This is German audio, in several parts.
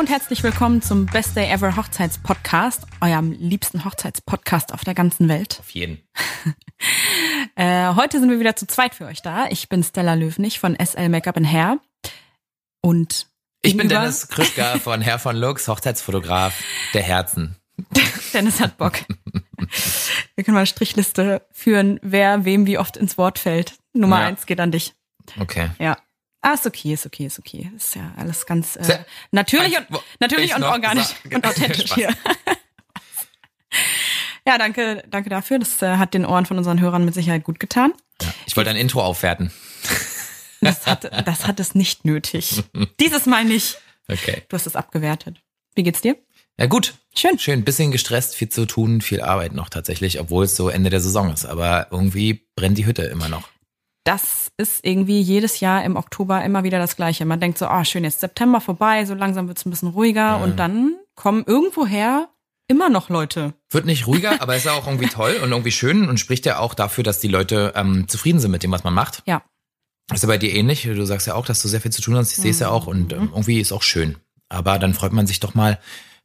Hallo und herzlich willkommen zum Best Day Ever Hochzeitspodcast, eurem liebsten Hochzeitspodcast auf der ganzen Welt. Auf jeden. äh, heute sind wir wieder zu zweit für euch da. Ich bin Stella Löwnig von SL Makeup and Hair und ich bin Dennis Krischka von Herr von Lux, Hochzeitsfotograf der Herzen. Dennis hat Bock. Wir können mal eine Strichliste führen, wer wem wie oft ins Wort fällt. Nummer ja. eins geht an dich. Okay. Ja. Ah, ist okay, ist okay, ist okay. Ist ja alles ganz äh, natürlich und natürlich und organisch und authentisch hier. ja, danke, danke dafür. Das äh, hat den Ohren von unseren Hörern mit Sicherheit gut getan. Ja, ich wollte ein Intro aufwerten. Das hat, das hat es nicht nötig. Dieses Mal nicht. Okay. Du hast es abgewertet. Wie geht's dir? Ja, gut. Schön. Schön. Bisschen gestresst, viel zu tun, viel Arbeit noch tatsächlich, obwohl es so Ende der Saison ist. Aber irgendwie brennt die Hütte immer noch das ist irgendwie jedes Jahr im Oktober immer wieder das Gleiche. Man denkt so, ah, oh, schön, jetzt September vorbei, so langsam wird es ein bisschen ruhiger ja. und dann kommen irgendwoher immer noch Leute. Wird nicht ruhiger, aber ist ja auch irgendwie toll und irgendwie schön und spricht ja auch dafür, dass die Leute ähm, zufrieden sind mit dem, was man macht. Ja. Ist ja bei dir ähnlich. Du sagst ja auch, dass du sehr viel zu tun hast. Ich mhm. sehe es ja auch und ähm, irgendwie ist auch schön. Aber dann freut man sich doch mal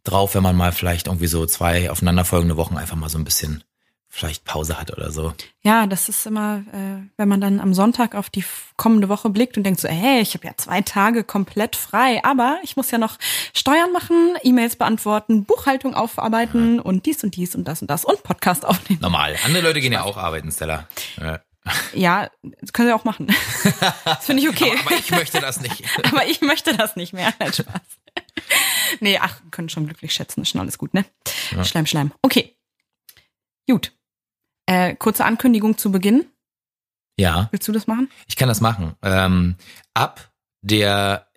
drauf, wenn man mal vielleicht irgendwie so zwei aufeinanderfolgende Wochen einfach mal so ein bisschen vielleicht Pause hat oder so. Ja, das ist immer, äh, wenn man dann am Sonntag auf die kommende Woche blickt und denkt so, hey, ich habe ja zwei Tage komplett frei, aber ich muss ja noch Steuern machen, E-Mails beantworten, Buchhaltung aufarbeiten ja. und dies und dies und das und das und Podcast aufnehmen. Normal. Andere Leute gehen ja auch arbeiten, Stella. Ja. Ja, das können sie auch machen. Das finde ich okay. aber, aber, ich möchte das nicht. aber ich möchte das nicht mehr. Nein, Spaß. Nee, ach, können schon glücklich schätzen. Ist schon alles gut, ne? Ja. Schleim, Schleim. Okay. Gut. Äh, kurze Ankündigung zu Beginn. Ja. Willst du das machen? Ich kann das machen. Ähm, ab der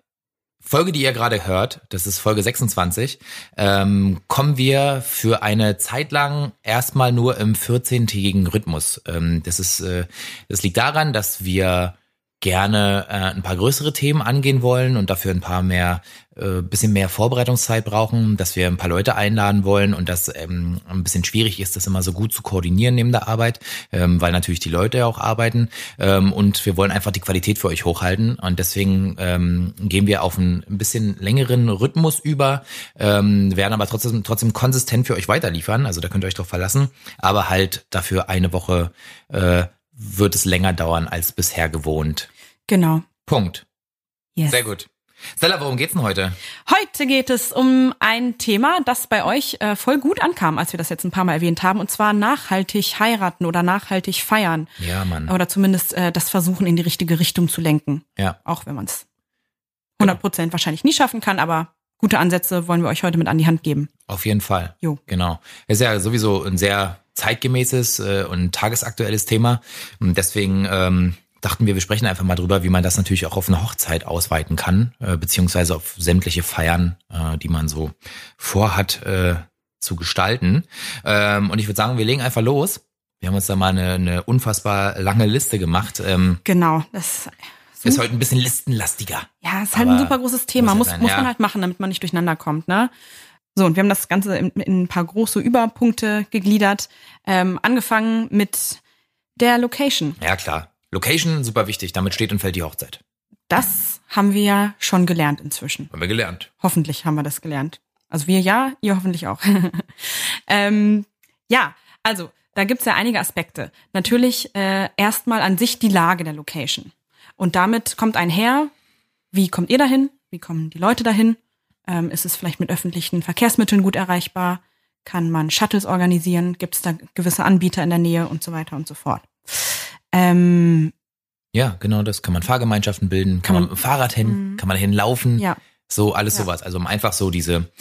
Folge, die ihr gerade hört, das ist Folge 26, ähm, kommen wir für eine Zeit lang erstmal nur im 14-tägigen Rhythmus. Ähm, das ist, äh, das liegt daran, dass wir gerne äh, ein paar größere Themen angehen wollen und dafür ein paar mehr, äh, bisschen mehr Vorbereitungszeit brauchen, dass wir ein paar Leute einladen wollen und das ähm, ein bisschen schwierig ist, das immer so gut zu koordinieren neben der Arbeit, ähm, weil natürlich die Leute ja auch arbeiten ähm, und wir wollen einfach die Qualität für euch hochhalten und deswegen ähm, gehen wir auf einen ein bisschen längeren Rhythmus über, ähm, werden aber trotzdem trotzdem konsistent für euch weiterliefern, also da könnt ihr euch drauf verlassen, aber halt dafür eine Woche äh, wird es länger dauern als bisher gewohnt. Genau. Punkt. Yes. Sehr gut. Stella, worum geht's denn heute? Heute geht es um ein Thema, das bei euch äh, voll gut ankam, als wir das jetzt ein paar Mal erwähnt haben, und zwar nachhaltig heiraten oder nachhaltig feiern. Ja, Mann. Oder zumindest äh, das Versuchen in die richtige Richtung zu lenken. Ja. Auch wenn man es 100 Prozent wahrscheinlich nie schaffen kann, aber gute Ansätze wollen wir euch heute mit an die Hand geben. Auf jeden Fall. Jo. Genau. Ist ja sowieso ein sehr zeitgemäßes äh, und tagesaktuelles Thema. Und deswegen ähm, dachten wir, wir sprechen einfach mal drüber, wie man das natürlich auch auf eine Hochzeit ausweiten kann, äh, beziehungsweise auf sämtliche Feiern, äh, die man so vorhat äh, zu gestalten. Ähm, und ich würde sagen, wir legen einfach los. Wir haben uns da mal eine, eine unfassbar lange Liste gemacht. Ähm, genau, das ist heute ein bisschen listenlastiger. Ja, ist halt ein super großes Thema. Muss, muss, muss man halt machen, damit man nicht durcheinander kommt, ne? So, und wir haben das Ganze in, in ein paar große Überpunkte gegliedert. Ähm, angefangen mit der Location. Ja, klar. Location, super wichtig. Damit steht und fällt die Hochzeit. Das haben wir ja schon gelernt inzwischen. Haben wir gelernt. Hoffentlich haben wir das gelernt. Also wir ja, ihr hoffentlich auch. ähm, ja, also da gibt's ja einige Aspekte. Natürlich äh, erstmal an sich die Lage der Location. Und damit kommt einher, wie kommt ihr dahin? Wie kommen die Leute dahin? Ähm, ist es vielleicht mit öffentlichen Verkehrsmitteln gut erreichbar? Kann man Shuttles organisieren? Gibt es da gewisse Anbieter in der Nähe und so weiter und so fort? Ähm, ja, genau, das kann man Fahrgemeinschaften bilden, kann, kann man mit dem Fahrrad hin, mh. kann man hinlaufen, ja. so alles ja. sowas. Also um einfach so diese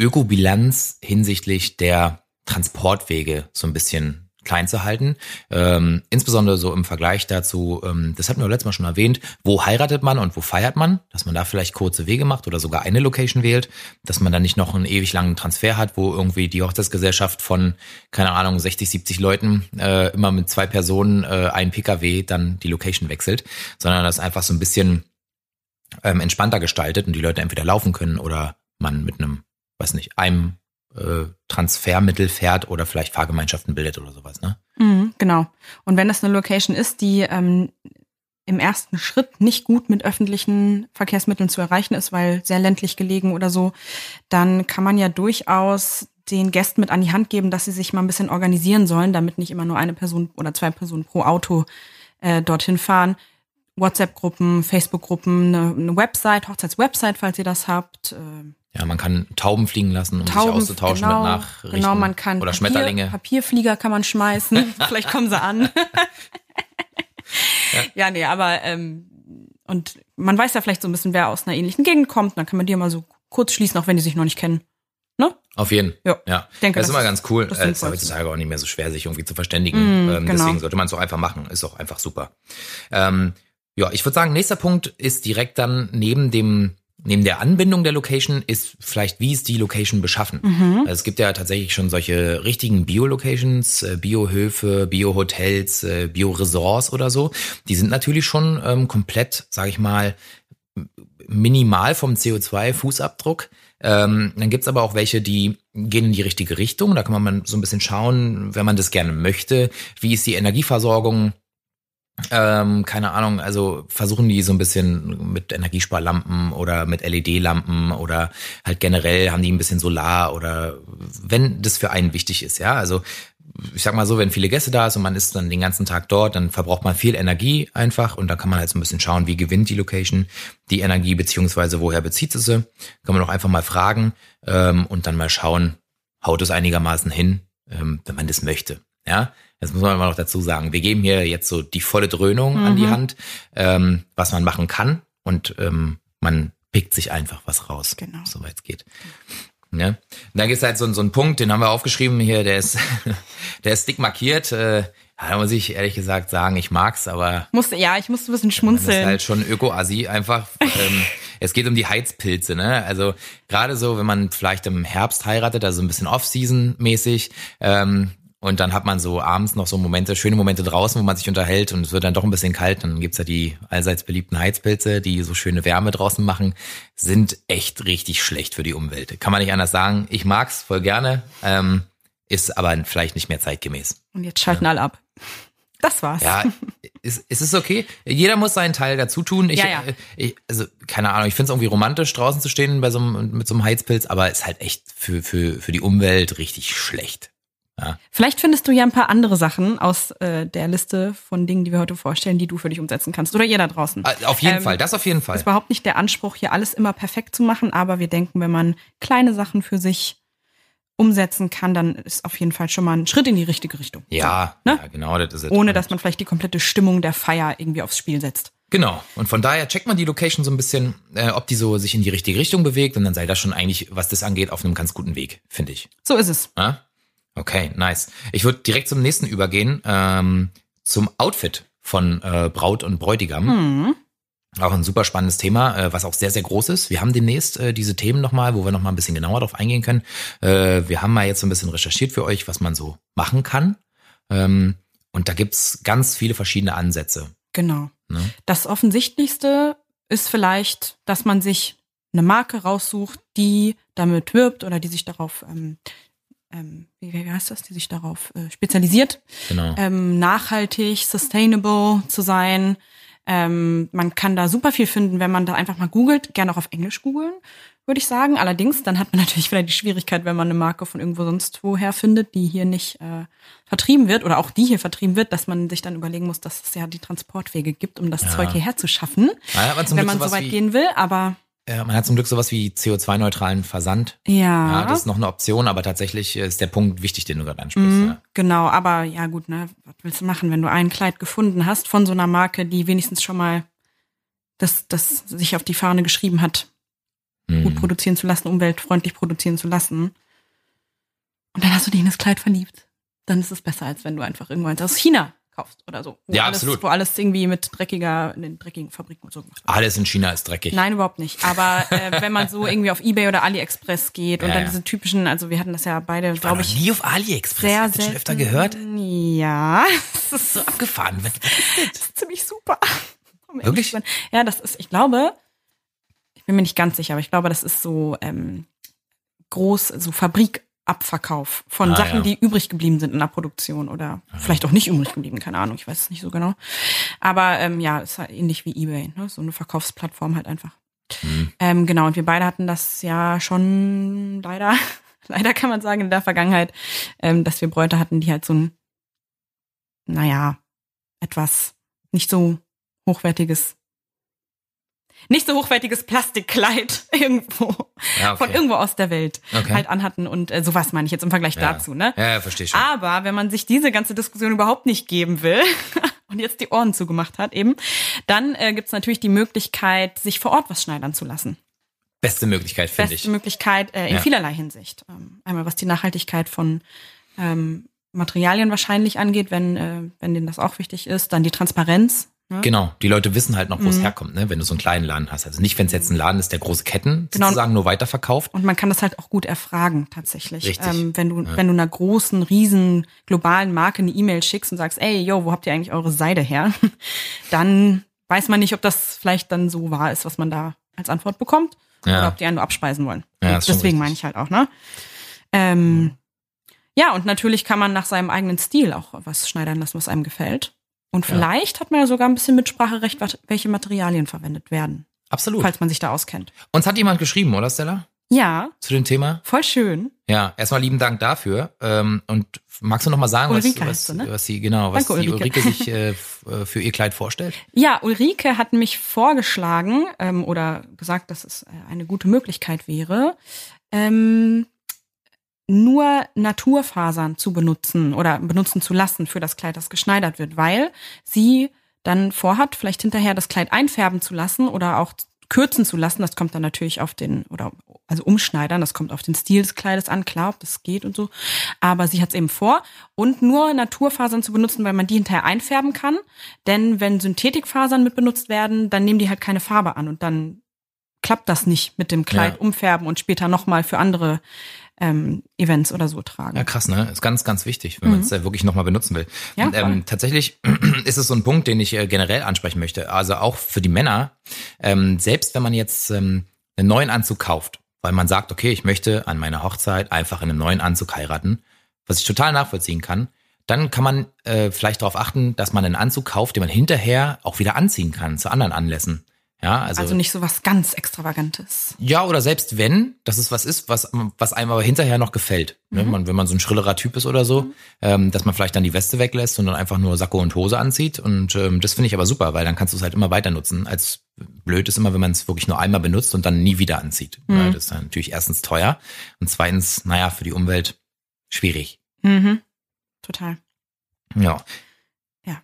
Ökobilanz hinsichtlich der Transportwege so ein bisschen klein zu halten. Ähm, insbesondere so im Vergleich dazu, ähm, das hatten wir letztes Mal schon erwähnt, wo heiratet man und wo feiert man, dass man da vielleicht kurze Wege macht oder sogar eine Location wählt, dass man dann nicht noch einen ewig langen Transfer hat, wo irgendwie die Hochzeitsgesellschaft von, keine Ahnung, 60, 70 Leuten äh, immer mit zwei Personen äh, ein Pkw dann die Location wechselt, sondern das einfach so ein bisschen ähm, entspannter gestaltet und die Leute entweder laufen können oder man mit einem, weiß nicht, einem äh, Transfermittel fährt oder vielleicht Fahrgemeinschaften bildet oder sowas, ne? Mhm, genau. Und wenn das eine Location ist, die ähm, im ersten Schritt nicht gut mit öffentlichen Verkehrsmitteln zu erreichen ist, weil sehr ländlich gelegen oder so, dann kann man ja durchaus den Gästen mit an die Hand geben, dass sie sich mal ein bisschen organisieren sollen, damit nicht immer nur eine Person oder zwei Personen pro Auto äh, dorthin fahren. WhatsApp-Gruppen, Facebook-Gruppen, eine, eine Website, Hochzeitswebsite, falls ihr das habt. Äh, Ja, man kann Tauben fliegen lassen, um Tauben, sich auszutauschen genau, mit Nachrichten. Genau, man kann oder Papier, Schmetterlinge. Papierflieger kann man schmeißen. Vielleicht kommen sie an. ja. nee, aber ähm, und man weiß ja vielleicht so ein bisschen, wer aus einer ähnlichen Gegend kommt. Dann kann man die mal so kurz schließen, auch wenn die sich noch nicht kennen. Ne? Auf jeden. Ja. ja. Ich denke, das ist das immer ist ganz cool. das Äh, ist ja heutzutage auch nicht mehr so schwer, sich irgendwie zu verständigen. Mm, ähm, genau. Deswegen sollte man es auch einfach machen. Ist auch einfach super. Ähm, ja, ich würde sagen, nächster Punkt ist direkt dann neben dem Neben der Anbindung der Location ist vielleicht, wie ist die Location beschaffen? Mhm. Also es gibt ja tatsächlich schon solche richtigen Bio-Locations, äh, Bio-Höfe, Bio-Hotels, äh, Bio-Resorts oder so. Die sind natürlich schon ähm, komplett, sage ich mal, minimal vom CO2-Fußabdruck. Ähm, dann gibt's aber auch welche, die gehen in die richtige Richtung. Da kann man so ein bisschen schauen, wenn man das gerne möchte. Wie ist die Energieversorgung? Ähm, keine Ahnung, also versuchen die so ein bisschen mit Energiesparlampen oder mit LED-Lampen oder halt generell haben die ein bisschen Solar oder wenn das für einen wichtig ist, ja. Also ich sag mal so, wenn viele Gäste da ist und man ist dann den ganzen Tag dort, dann verbraucht man viel Energie einfach und dann kann man halt so ein bisschen schauen, wie gewinnt die Location die Energie beziehungsweise woher bezieht sie sie. Kann man auch einfach mal fragen ähm, und dann mal schauen, haut es einigermaßen hin, ähm, wenn man das möchte. Ja, das muss man mal noch dazu sagen. Wir geben hier jetzt so die volle Dröhnung an die Hand, ähm, was man machen kann und ähm, man pickt sich einfach was raus, Genau. soweit es geht. Ja. Und dann gibt's halt so, so einen Punkt, den haben wir aufgeschrieben hier, der ist, der ist dick markiert. Äh, ja, da muss ich ehrlich gesagt sagen, ich mag's, aber Musste, ja, ich musste ein bisschen das ist schmunzeln. halt schon Öko-Assi einfach. ähm, es geht um die Heizpilze, ne? Also gerade so, wenn man vielleicht im Herbst heiratet, also ein bisschen Off-Season-mäßig, ähm, und dann hat man so abends noch so Momente, schöne Momente draußen, wo man sich unterhält und es wird dann doch ein bisschen kalt. Dann gibt's ja die allseits beliebten Heizpilze, die so schöne Wärme draußen machen, sind echt richtig schlecht für die Umwelt. Kann man nicht anders sagen. Ich mag's voll gerne, ähm, ist aber vielleicht nicht mehr zeitgemäß. Und jetzt schalten alle ab. Das war's. Ja, ist, ist es okay? Jeder muss seinen Teil dazu tun. Ich, Ja, ja. äh, Ich, also, keine Ahnung, ich finde es irgendwie romantisch, draußen zu stehen bei so einem, mit so einem Heizpilz, aber ist halt echt für, für, für die Umwelt richtig schlecht. Ja. Vielleicht findest du ja ein paar andere Sachen aus äh, der Liste von Dingen, die wir heute vorstellen, die du für dich umsetzen kannst. Oder ihr da draußen. Ah, Auf jeden Ähm, Fall, das auf jeden Fall. ist überhaupt nicht der Anspruch, hier alles immer perfekt zu machen, aber wir denken, wenn man kleine Sachen für sich umsetzen kann, dann ist auf jeden Fall schon mal ein Schritt in die richtige Richtung. Ja, Ne? ja, genau, das ist es. Ohne dass man vielleicht die komplette Stimmung der Feier irgendwie aufs Spiel setzt. Genau. Und von daher checkt man die Location so ein bisschen, äh, ob die so sich in die richtige Richtung bewegt und dann sei das schon eigentlich, was das angeht, auf einem ganz guten Weg, finde ich. So ist es. Ja? Okay, nice. Ich würde direkt zum nächsten übergehen, ähm, zum Outfit von äh, Braut und Bräutigam. Hm. Auch ein super spannendes Thema, äh, was auch sehr, sehr groß ist. Wir haben demnächst äh, diese Themen nochmal, wo wir nochmal ein bisschen genauer drauf eingehen können. Äh, wir haben mal jetzt so ein bisschen recherchiert für euch, was man so machen kann. Ähm, und da gibt's ganz viele verschiedene Ansätze. Genau. Ne? Das Offensichtlichste ist vielleicht, dass man sich eine Marke raussucht, die damit wirbt oder die sich darauf, ähm, ähm, wie, heißt das, die sich darauf äh, spezialisiert, Genau. ähm, nachhaltig, sustainable zu sein. Ähm, man kann da super viel finden, wenn man da einfach mal googelt, gerne auch auf Englisch googeln, würde ich sagen. Allerdings, dann hat man natürlich wieder die Schwierigkeit, wenn man eine Marke von irgendwo sonst woher findet, die hier nicht äh, vertrieben wird oder auch die hier vertrieben wird, dass man sich dann überlegen muss, dass es ja die Transportwege gibt, um das Ja. Zeug hierher zu schaffen, Ja, wenn man so weit gehen will. Aber man hat zum Glück sowas wie CO2-neutralen Versand. ja, Ja, das ist noch eine Option, aber tatsächlich ist der Punkt wichtig, den du gerade ansprichst. Mhm, Ja. Genau, aber ja gut, ne, was willst du machen, wenn du ein Kleid gefunden hast von so einer Marke, die wenigstens schon mal das, das sich auf die Fahne geschrieben hat, gut Mhm. produzieren zu lassen, umweltfreundlich produzieren zu lassen. Und dann hast du dich in das Kleid verliebt. Dann ist es besser, als wenn du einfach irgendwo eins aus China kaufst oder so. Wo Ja, alles, absolut. Wo alles irgendwie mit dreckiger, in den dreckigen Fabriken und so gemacht wird. Alles in China ist dreckig. Nein, überhaupt nicht. Aber äh, wenn man so irgendwie auf Ebay oder AliExpress geht und Ja, dann ja. diese typischen, also wir hatten das ja beide, glaube ich, nie auf AliExpress. sehr Hast du selten. schon öfter gehört? Ja, das ist So abgefahren. Was- Das ist ziemlich super. Um Wirklich? Ja, das ist, ich glaube, ich bin mir nicht ganz sicher, aber ich glaube, das ist so ähm, groß, so Fabrik, Abverkauf von Ah, Sachen, ja. die übrig geblieben sind in der Produktion oder vielleicht auch nicht übrig geblieben, keine Ahnung, ich weiß es nicht so genau. Aber ähm, ja, ist halt ähnlich wie eBay, ne? so eine Verkaufsplattform halt einfach. Mhm. Ähm, genau, und wir beide hatten das ja schon leider, leider kann man sagen, in der Vergangenheit, ähm, dass wir Bräute hatten, die halt so ein, naja, etwas nicht so hochwertiges, nicht so hochwertiges Plastikkleid irgendwo, Ja, okay. von irgendwo aus der Welt Okay. halt anhatten und äh, sowas meine ich jetzt im Vergleich Ja. dazu, ne? Ja, ja, verstehe schon. Aber wenn man sich diese ganze Diskussion überhaupt nicht geben will und jetzt die Ohren zugemacht hat eben, dann äh, gibt's natürlich die Möglichkeit, sich vor Ort was schneidern zu lassen. Beste Möglichkeit, finde Beste ich. Möglichkeit äh, in Ja. vielerlei Hinsicht. Ähm, einmal was die Nachhaltigkeit von ähm, Materialien wahrscheinlich angeht, wenn, äh, wenn denen das auch wichtig ist. Dann die Transparenz. Ne? Genau, die Leute wissen halt noch, wo es Mhm. herkommt, ne? wenn du so einen kleinen Laden hast. Also nicht, wenn es jetzt ein Laden ist, der große Ketten Genau. sozusagen nur weiterverkauft. Und man kann das halt auch gut erfragen tatsächlich. Richtig. Ähm, wenn du Ja. wenn du einer großen, riesen globalen Marke eine E-Mail schickst und sagst, ey, yo, wo habt ihr eigentlich eure Seide her? dann weiß man nicht, ob das vielleicht dann so wahr ist, was man da als Antwort bekommt, Ja. oder ob die einen nur abspeisen wollen. Ja, Deswegen meine ich halt auch, ne? Ähm, ja, und natürlich kann man nach seinem eigenen Stil auch was schneidern lassen, was einem gefällt. Und Ja. vielleicht hat man ja sogar ein bisschen Mitspracherecht, welche Materialien verwendet werden, Absolut. falls man sich da auskennt. Uns hat jemand geschrieben, oder Stella? Ja, Zu dem Thema? voll schön. Ja, erstmal lieben Dank dafür. Ähm, und magst du noch mal sagen, was, was, sie, ne? was sie genau, was Danke, die Ulrike. Ulrike sich äh, äh, für ihr Kleid vorstellt? Ja, Ulrike hat mich vorgeschlagen ähm, oder gesagt, dass es äh, eine gute Möglichkeit wäre, ähm, nur Naturfasern zu benutzen oder benutzen zu lassen für das Kleid, das geschneidert wird, weil sie dann vorhat, vielleicht hinterher das Kleid einfärben zu lassen oder auch kürzen zu lassen. Das kommt dann natürlich auf den, oder also umschneidern, das kommt auf den Stil des Kleides an, klar, ob das geht und so. Aber sie hat es eben vor. Und nur Naturfasern zu benutzen, weil man die hinterher einfärben kann. Denn wenn Synthetikfasern mit benutzt werden, dann nehmen die halt keine Farbe an und dann klappt das nicht mit dem Kleid Ja. umfärben und später nochmal für andere ähm, Events oder so tragen. Ja, krass, ne? Ist ganz, ganz wichtig, wenn man es äh, wirklich nochmal benutzen will. Mhm. Ja, Und, ähm, tatsächlich ist es so ein Punkt, den ich äh, generell ansprechen möchte. Also auch für die Männer, ähm, selbst wenn man jetzt ähm, einen neuen Anzug kauft, weil man sagt, okay, ich möchte an meiner Hochzeit einfach in einem neuen Anzug heiraten, was ich total nachvollziehen kann, dann kann man äh, vielleicht darauf achten, dass man einen Anzug kauft, den man hinterher auch wieder anziehen kann zu anderen Anlässen. Ja, also, Also nicht so was ganz Extravagantes. ja, oder selbst wenn, dass es was ist, was, was einem aber hinterher noch gefällt. Ne? Man, wenn man so ein schrillerer Typ ist oder so, ähm, dass man vielleicht dann die Weste weglässt und dann einfach nur Sakko und Hose anzieht. Und ähm, das finde ich aber super, weil dann kannst du es halt immer weiter nutzen. Als blöd ist immer, wenn man es wirklich nur einmal benutzt und dann nie wieder anzieht. Weil das ist dann natürlich erstens teuer und zweitens, naja, für die Umwelt schwierig. Mhm. Total. Ja. Ja.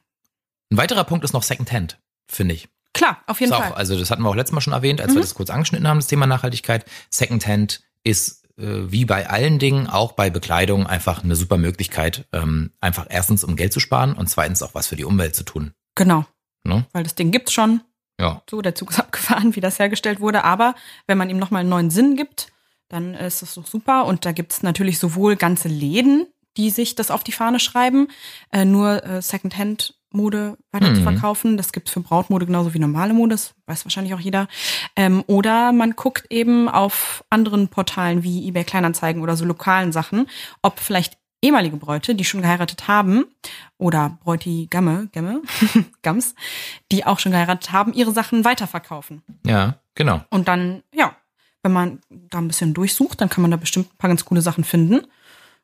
Ein weiterer Punkt ist noch Secondhand, finde ich. Klar, auf jeden Fall. Mhm. Auch, also das hatten wir auch letztes Mal schon erwähnt, als wir das kurz angeschnitten haben, das Thema Nachhaltigkeit. Secondhand ist äh, wie bei allen Dingen, auch bei Bekleidung, einfach eine super Möglichkeit, ähm, einfach erstens um Geld zu sparen und zweitens auch was für die Umwelt zu tun. Genau. Ne? Weil das Ding gibt's schon. Ja, So, der Zug ist abgefahren, wie das hergestellt wurde. Aber wenn man ihm nochmal einen neuen Sinn gibt, dann ist das doch super. Und da gibt's natürlich sowohl ganze Läden, die sich das auf die Fahne schreiben, äh, nur äh, Secondhand-Mode weiter zu Mhm. verkaufen. Das gibt's für Brautmode genauso wie normale Mode, das weiß wahrscheinlich auch jeder. Ähm, oder man guckt eben auf anderen Portalen wie eBay Kleinanzeigen oder so lokalen Sachen, ob vielleicht ehemalige Bräute, die schon geheiratet haben, oder Bräutigamme, Gamme, Gams, die auch schon geheiratet haben, ihre Sachen weiterverkaufen. ja, genau. Und dann, ja, wenn man da ein bisschen durchsucht, dann kann man da bestimmt ein paar ganz coole Sachen finden.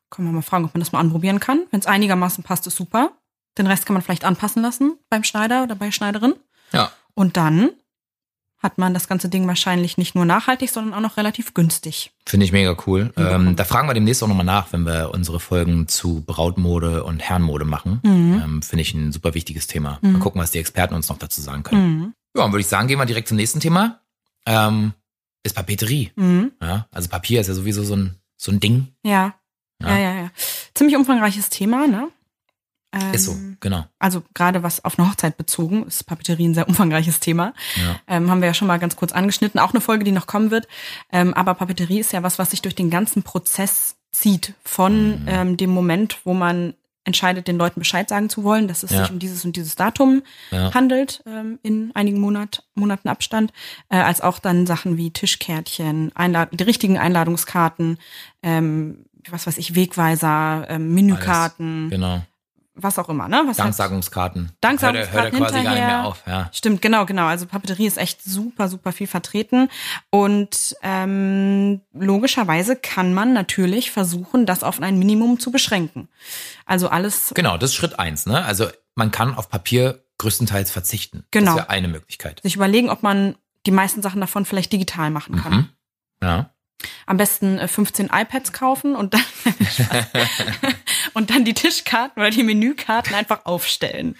Kann man mal fragen, ob man das mal anprobieren kann. Wenn es einigermaßen passt, ist super. Den Rest kann man vielleicht anpassen lassen beim Schneider oder bei Schneiderin. Ja, Und dann hat man das ganze Ding wahrscheinlich nicht nur nachhaltig, sondern auch noch relativ günstig. finde ich mega cool. Ähm, da fragen wir demnächst auch nochmal nach, wenn wir unsere Folgen zu Brautmode und Herrenmode machen. Mhm. Ähm, finde ich ein super wichtiges Thema. Mal gucken, was die Experten uns noch dazu sagen können. Mhm. Ja, und würde ich sagen, gehen wir direkt zum nächsten Thema. Ähm, ist Papeterie. Mhm. Ja, also Papier ist ja sowieso so ein, so ein Ding. Ja. Ja. ja, ja, ja. Ziemlich umfangreiches Thema, ne? Ähm, Ist so, genau. Also gerade was auf eine Hochzeit bezogen, ist Papeterie ein sehr umfangreiches Thema. Ja. Ähm, haben wir ja schon mal ganz kurz angeschnitten, auch eine Folge, die noch kommen wird. Ähm, aber Papeterie ist ja was, was sich durch den ganzen Prozess zieht. Von Mhm. ähm, dem Moment, wo man entscheidet, den Leuten Bescheid sagen zu wollen, dass es Ja. sich um dieses und dieses Datum Ja. handelt, ähm, in einigen Monat, Monaten Abstand, äh, als auch dann Sachen wie Tischkärtchen, Einlad die richtigen Einladungskarten, ähm, was weiß ich, Wegweiser, ähm, Menükarten, Alles. Genau. Was auch immer, ne? Was halt- Danksagungskarten. Danksagungskarten Hört er, hört er quasi gar nicht hinterher. mehr auf, ja. Stimmt, genau, genau. Also Papeterie ist echt super, super viel vertreten. Und ähm, logischerweise kann man natürlich versuchen, das auf ein Minimum zu beschränken. Also alles, Genau, das ist Schritt eins, ne? Also man kann auf Papier größtenteils verzichten. Genau. Das wäre eine Möglichkeit. sich überlegen, ob man die meisten Sachen davon vielleicht digital machen kann. Mhm. Ja. Am besten äh, 15 iPads kaufen und dann und dann die Tischkarten oder die Menükarten einfach aufstellen.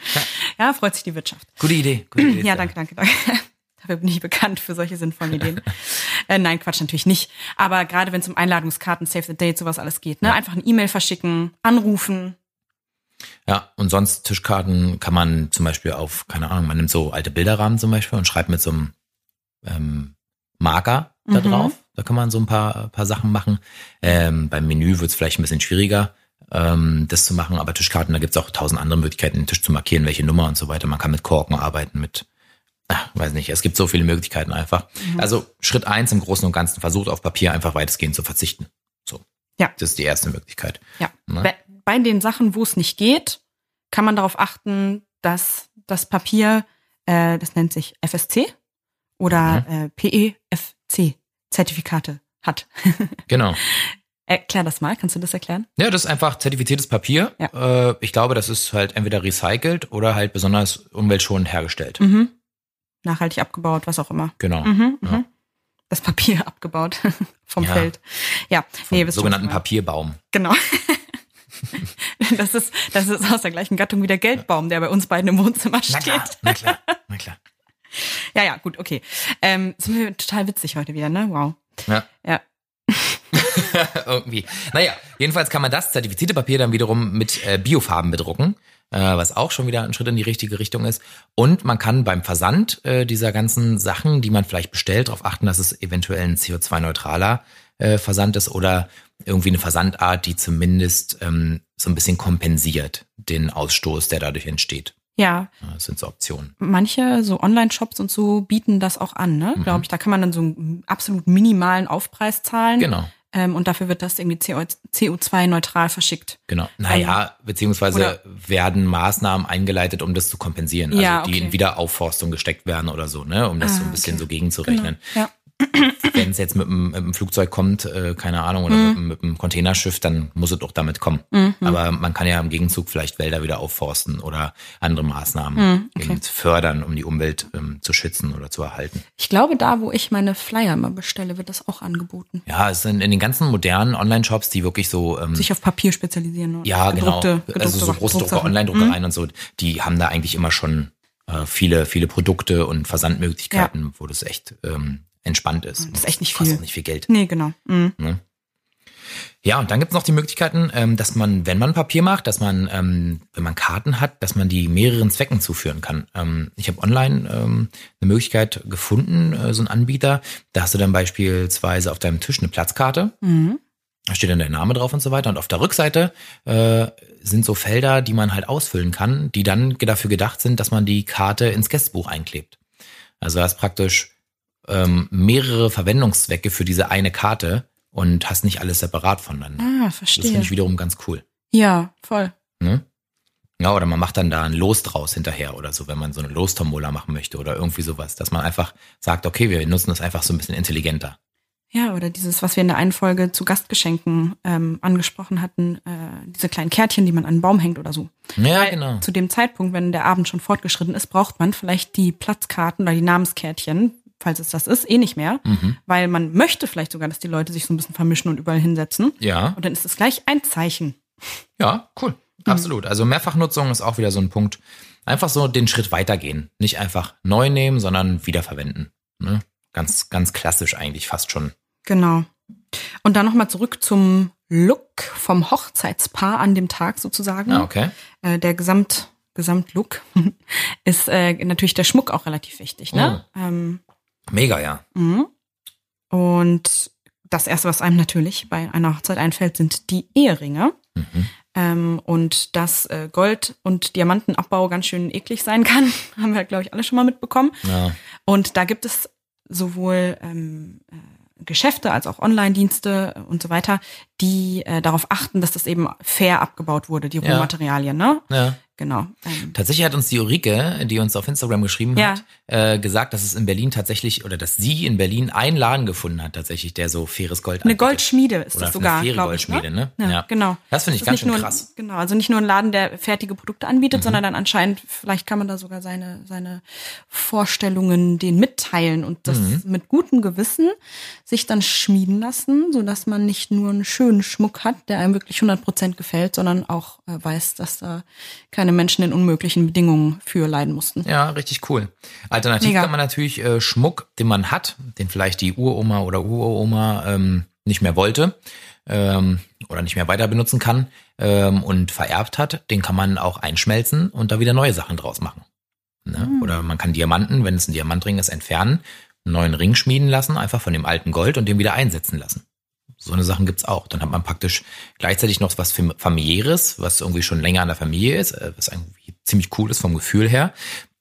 Ja, freut sich die Wirtschaft. Gute Idee. Gute Idee Ja, danke, danke, danke. Dafür bin ich bekannt für solche sinnvollen Ideen. äh, nein, Quatsch, natürlich nicht. Aber gerade wenn es um Einladungskarten, Save the Date, sowas alles geht, ne? Einfach eine E-Mail verschicken, anrufen. Ja, und sonst Tischkarten kann man zum Beispiel auf, keine Ahnung, man nimmt so alte Bilderrahmen zum Beispiel und schreibt mit so einem ähm, Marker da Mhm. drauf. Da kann man so ein paar, paar Sachen machen. Ähm, beim Menü wird es vielleicht ein bisschen schwieriger, ähm, das zu machen, aber Tischkarten, da gibt's auch tausend andere Möglichkeiten, den Tisch zu markieren, welche Nummer und so weiter. Man kann mit Korken arbeiten, mit, ach, weiß nicht, es gibt so viele Möglichkeiten einfach. Mhm. Also Schritt eins im Großen und Ganzen, versucht auf Papier einfach weitestgehend zu verzichten. So. Ja. Das ist die erste Möglichkeit. Ja. Ne? Bei, den Sachen, wo es nicht geht, kann man darauf achten, dass das Papier, äh, das nennt sich FSC oder Mhm. äh, PEFC-Zertifikate hat. Genau. Erklär das mal, kannst du das erklären? Ja, das ist einfach zertifiziertes Papier. Ja. Äh, ich glaube, das ist halt entweder recycelt oder halt besonders umweltschonend hergestellt. Mhm. Nachhaltig abgebaut, was auch immer. Genau. Mhm, Ja. mhm. Das Papier abgebaut vom Ja. Feld. Ja, Vom schon, sogenannten. Papierbaum. Genau. das ist, das ist aus der gleichen Gattung wie der Geldbaum, der bei uns beiden im Wohnzimmer Na steht. klar, na klar, na klar. Ja, ja, gut, okay. Ähm, sind wir total witzig heute wieder, ne? Wow. Ja. Ja. Irgendwie. Naja, jedenfalls kann man das zertifizierte Papier dann wiederum mit äh, Biofarben bedrucken, äh, was auch schon wieder ein Schritt in die richtige Richtung ist. Und man kann beim Versand äh, dieser ganzen Sachen, die man vielleicht bestellt, darauf achten, dass es eventuell ein CO2-neutraler äh, Versand ist oder irgendwie eine Versandart, die zumindest ähm, so ein bisschen kompensiert den Ausstoß, der dadurch entsteht. Ja, Das sind so Optionen. manche so Online-Shops und so bieten das auch an, ne? Glaube ich. Da kann man dann so einen absolut minimalen Aufpreis zahlen. Genau. Ähm, und dafür wird das irgendwie CO2-neutral verschickt. Genau. Naja, beziehungsweise oder- werden Maßnahmen eingeleitet, um das zu kompensieren. Also Ja, die okay. in Wiederaufforstung gesteckt werden oder so, ne? Um das so Ah, ein bisschen okay. so gegenzurechnen. Ja. Wenn es jetzt mit dem, mit dem Flugzeug kommt, äh, keine Ahnung, oder Mhm. mit, dem- mit dem Containerschiff, dann muss es doch damit kommen. Aber man kann ja im Gegenzug vielleicht Wälder wieder aufforsten oder andere Maßnahmen Mhm, okay. fördern, um die Umwelt ähm, zu schützen oder zu erhalten. Ich glaube, da, wo ich meine Flyer immer bestelle, wird das auch angeboten. Ja, es sind in den ganzen modernen Online-Shops, die wirklich so ähm, Sich auf Papier spezialisieren. Oder Ja, gedruckte, genau. Gedruckte also so Großdrucker. Online-Druckereien und so, die haben da eigentlich immer schon äh, viele, viele Produkte und Versandmöglichkeiten, wo das echt ähm, entspannt ist. Das ist echt nicht kostet viel. auch nicht viel Geld. Nee, genau. Mhm. Ja, und dann gibt's noch die Möglichkeiten, ähm, dass man, wenn man Papier macht, dass man, ähm, wenn man Karten hat, dass man die mehreren Zwecken zuführen kann. Ähm, ich habe online eine Möglichkeit gefunden, äh, so ein Anbieter. Da hast du dann beispielsweise auf deinem Tisch eine Platzkarte. Mhm. Da steht dann der Name drauf und so weiter. Und auf der Rückseite äh, sind so Felder, die man halt ausfüllen kann, die dann dafür gedacht sind, dass man die Karte ins Gästebuch einklebt. Also hast praktisch ähm, mehrere Verwendungszwecke für diese eine Karte und hast nicht alles separat voneinander. Ah, Das verstehe. finde ich wiederum ganz cool. ja, voll. Ne? Ja, oder man macht dann da ein Los draus hinterher oder so, wenn man so eine Lostombola machen möchte oder irgendwie sowas, dass man einfach sagt, okay, wir nutzen das einfach so ein bisschen intelligenter. Ja, oder dieses, was wir in der einen Folge zu Gastgeschenken ähm, angesprochen hatten, äh, diese kleinen Kärtchen, die man an den Baum hängt oder so. Ja, Weil genau. Zu dem Zeitpunkt, wenn der Abend schon fortgeschritten ist, braucht man vielleicht die Platzkarten oder die Namenskärtchen, falls es das ist, eh nicht mehr. Mhm. Weil man möchte vielleicht sogar, dass die Leute sich so ein bisschen vermischen und überall hinsetzen. Ja. Und dann ist es gleich ein Zeichen. Ja, cool. Absolut. Also Mehrfachnutzung ist auch wieder so ein Punkt. Einfach so den Schritt weitergehen. Nicht einfach neu nehmen, sondern wiederverwenden. Ne? Ganz, ganz klassisch eigentlich fast schon. Genau. Und dann nochmal zurück zum Look vom Hochzeitspaar an dem Tag sozusagen. Ja, okay. Äh, der Gesamt, Gesamtlook ist äh, natürlich der Schmuck auch relativ wichtig. Ne? Ähm, Mega, ja. mhm. Und das Erste, was einem natürlich bei einer Hochzeit einfällt, sind die Eheringe. Mhm. Ähm, und dass äh, Gold- und Diamantenabbau ganz schön eklig sein kann, haben wir, glaube ich, alle schon mal mitbekommen. Ja. Und da gibt es sowohl ähm, äh, Geschäfte als auch Online-Dienste und so weiter, die äh, darauf achten, dass das eben fair abgebaut wurde, die Ja. Rohmaterialien, ne? Ja. Genau. Ähm, Tatsächlich hat uns die Ulrike, die uns auf Instagram geschrieben Ja. hat, äh, gesagt, dass es in Berlin tatsächlich, oder dass sie in Berlin einen Laden gefunden hat, tatsächlich, der so faires Gold eine anbietet. Goldschmiede ist Oder das eine sogar, faire glaube ich. Goldschmiede, ne? Ja, Ja. genau. Das finde ich ist ganz schön krass. Genau, also nicht nur ein Laden, der fertige Produkte anbietet, Mhm. sondern dann anscheinend, vielleicht kann man da sogar seine, seine Vorstellungen denen mitteilen und das Mhm. mit gutem Gewissen sich dann schmieden lassen, sodass man nicht nur einen schönen Schmuck hat, der einem wirklich 100% gefällt, sondern auch äh, weiß, dass da keine Menschen in unmöglichen Bedingungen für leiden mussten. Ja, richtig cool. Alternativ Mega. kann man natürlich äh, Schmuck, den man hat, den vielleicht die Uroma oder Uroma ähm, nicht mehr wollte ähm, oder nicht mehr weiter benutzen kann ähm, und vererbt hat, den kann man auch einschmelzen und da wieder neue Sachen draus machen. Ne? Oder man kann Diamanten, wenn es ein Diamantring ist, entfernen, einen neuen Ring schmieden lassen, einfach von dem alten Gold und den wieder einsetzen lassen. So eine Sachen gibt's auch. Dann hat man praktisch gleichzeitig noch was Fam- familiäres, was irgendwie schon länger an der Familie ist, äh, was irgendwie ziemlich cool ist vom Gefühl her.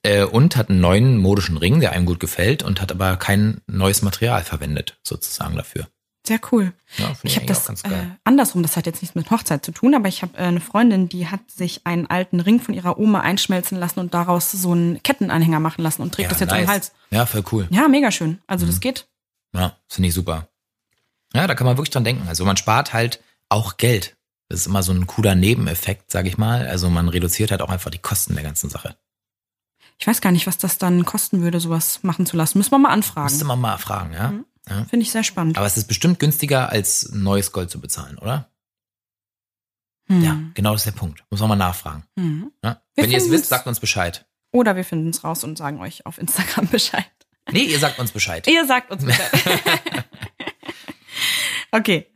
Äh, und hat einen neuen modischen Ring, der einem gut gefällt und hat aber kein neues Material verwendet, sozusagen dafür. Sehr cool. Ja, Ich habe das ganz äh, andersrum, das hat jetzt nichts mit Hochzeit zu tun, aber ich habe äh, eine Freundin, die hat sich einen alten Ring von ihrer Oma einschmelzen lassen und daraus so einen Kettenanhänger machen lassen und trägt das jetzt um den Hals. Ja, voll cool. Ja, mega schön. Also Mhm. das geht. Ja, finde ich super. Ja, da kann man wirklich dran denken. Also man spart halt auch Geld. Das ist immer so ein cooler Nebeneffekt, sage ich mal. Also man reduziert halt auch einfach die Kosten der ganzen Sache. Ich weiß gar nicht, was das dann kosten würde, sowas machen zu lassen. Müssen wir mal Müsste anfragen. man mal fragen, ja. Mhm. ja. Finde ich sehr spannend. Aber es ist bestimmt günstiger, als neues Gold zu bezahlen, oder? Hm. Ja, genau das ist der Punkt. Muss man mal nachfragen. Hm. Ja? Wenn ihr es wisst, sagt uns Bescheid. Oder wir finden es raus und sagen euch auf Instagram Bescheid. Nee, ihr sagt uns Bescheid. Ihr sagt uns Bescheid. okay.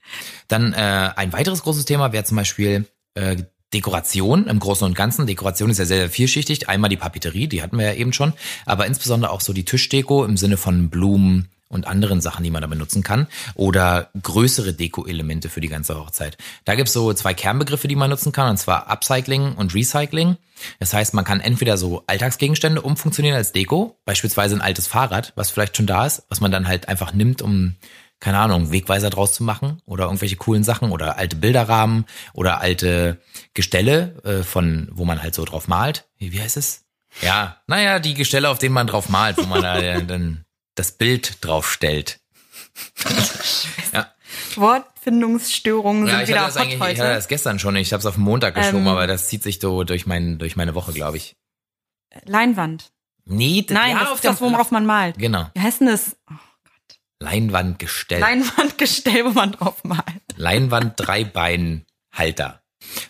Dann äh, ein weiteres großes Thema wäre zum Beispiel äh, Dekoration im Großen und Ganzen. Dekoration ist ja sehr, sehr vielschichtig. Einmal die Papeterie, die hatten wir ja eben schon, aber insbesondere auch so die Tischdeko im Sinne von Blumen und anderen Sachen, die man da benutzen kann. Oder größere Deko-Elemente für die ganze Hochzeit. Da gibt's so zwei Kernbegriffe, die man nutzen kann, und zwar Upcycling und Recycling. Das heißt, man kann entweder so Alltagsgegenstände umfunktionieren als Deko, beispielsweise ein altes Fahrrad, was vielleicht schon da ist, was man dann halt einfach nimmt, um keine Ahnung, Wegweiser draus zu machen oder irgendwelche coolen Sachen oder alte Bilderrahmen oder alte Gestelle äh, von, wo man halt so drauf malt. Wie, wie heißt es? Ja, naja, die Gestelle, auf denen man drauf malt, wo man da äh, dann das Bild drauf stellt. ja, Wortfindungsstörungen ja sind ich wieder hatte das hot eigentlich, ich hatte heute. das gestern schon, ich habe es auf den Montag geschoben, Ähm. aber das zieht sich so durch, mein, durch meine Woche, glaube ich. Leinwand. Nee, d- Nein, ja, das auf ist das, worauf man malt. Genau, Wie heißt denn das? Oh, Leinwandgestell. Leinwandgestell, wo man drauf malt. Leinwand Dreibeinhalter.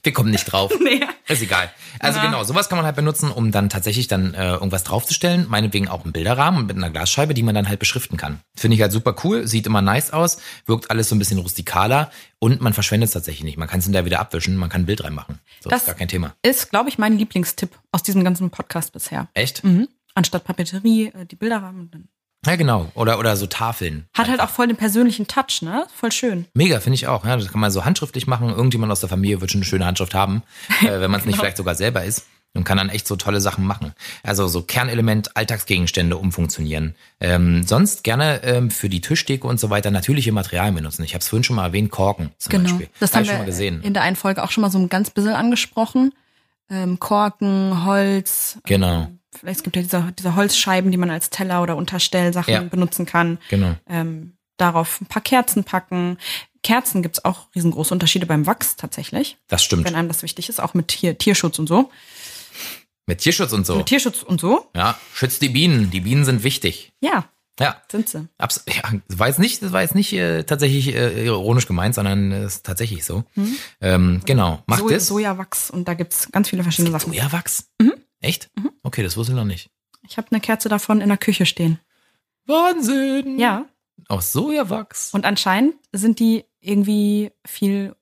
Wir kommen nicht drauf. Nee. Ist egal. Also Ja. genau, sowas kann man halt benutzen, um dann tatsächlich dann äh, irgendwas draufzustellen. Meinetwegen auch einen Bilderrahmen mit einer Glasscheibe, die man dann halt beschriften kann. Finde ich halt super cool, sieht immer nice aus, wirkt alles so ein bisschen rustikaler und man verschwendet es tatsächlich nicht. Man kann es hinterher wieder abwischen, man kann ein Bild reinmachen. So Das- ist gar kein Thema. Ist, glaube ich, mein Lieblingstipp aus diesem ganzen Podcast bisher. Echt? Mhm. Anstatt Papeterie, äh, die Bilderrahmen. Ja, genau. Oder, oder so Tafeln. Hat halt auch voll den persönlichen Touch, ne? Voll schön. Mega, finde ich auch. Ja, das kann man so handschriftlich machen. Irgendjemand aus der Familie wird schon eine schöne Handschrift haben, äh, wenn man es nicht Genau. vielleicht sogar selber ist. Und kann dann echt so tolle Sachen machen. Also so Kernelement, Alltagsgegenstände umfunktionieren. Ähm, sonst gerne ähm, für die Tischdeko und so weiter natürliche Materialien benutzen. Ich habe es vorhin schon mal erwähnt, Korken zum Genau. Beispiel. Das Hab haben ich wir schon mal gesehen. in der einen Folge auch schon mal so ein ganz bisschen angesprochen. Ähm, Korken, Holz. Genau. Es gibt ja diese, diese Holzscheiben, die man als Teller oder Unterstellsachen Ja. benutzen kann. Genau. Ähm, darauf ein paar Kerzen packen. Kerzen gibt's auch riesengroße Unterschiede beim Wachs tatsächlich, Das stimmt. wenn einem das wichtig ist, auch mit Tier, Tierschutz und so. Mit Tierschutz und so. Mit Tierschutz und so, Ja, schützt die Bienen. Die Bienen sind wichtig. ja, Ja, sind sie. Abs ja, das war jetzt nicht, das war jetzt nicht äh, tatsächlich äh, ironisch gemeint, sondern es ist tatsächlich so. Ähm, genau, macht So, es. Sojawachs und da gibt's ganz viele verschiedene Sachen. Sojawachs? Mhm. Echt? Okay, das wusste ich noch nicht. Ich habe eine Kerze davon in der Küche stehen. Wahnsinn! Ja. Aus Sojawachs. Und anscheinend sind die irgendwie viel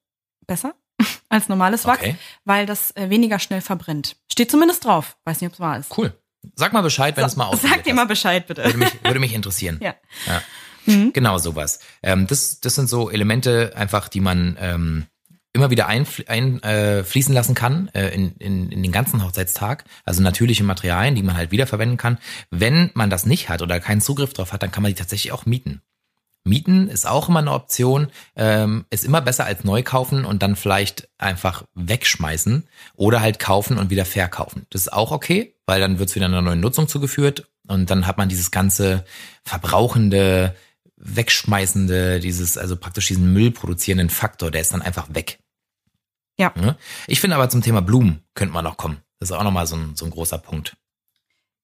besser als normales Wachs, Okay. weil das äh, weniger schnell verbrennt. Steht zumindest drauf. Weiß nicht, ob es wahr ist. Cool. Sag mal Bescheid, wenn es mal ausprobiert Sag dir mal. Bescheid, bitte. Würde mich, würde mich interessieren. Ja. Ja. Mhm. Genau sowas. Ähm, das, das sind so Elemente einfach, die man ähm, immer wieder einfließen ein, äh, lassen kann äh, in, in, in den ganzen Hochzeitstag. Also natürliche Materialien, die man halt wiederverwenden kann. Wenn man das nicht hat oder keinen Zugriff drauf hat, dann kann man die tatsächlich auch mieten. Mieten ist auch immer eine Option, ähm, ist immer besser als neu kaufen und dann vielleicht einfach wegschmeißen oder halt kaufen und wieder verkaufen. Das ist auch okay, weil dann wird's wieder einer neuen Nutzung zugeführt und dann hat man dieses ganze verbrauchende, wegschmeißende, dieses, also praktisch diesen Müll produzierenden Faktor, der ist dann einfach weg. Ja. Ich finde aber zum Thema Blumen könnte man noch kommen. Das ist auch nochmal so ein, so ein großer Punkt.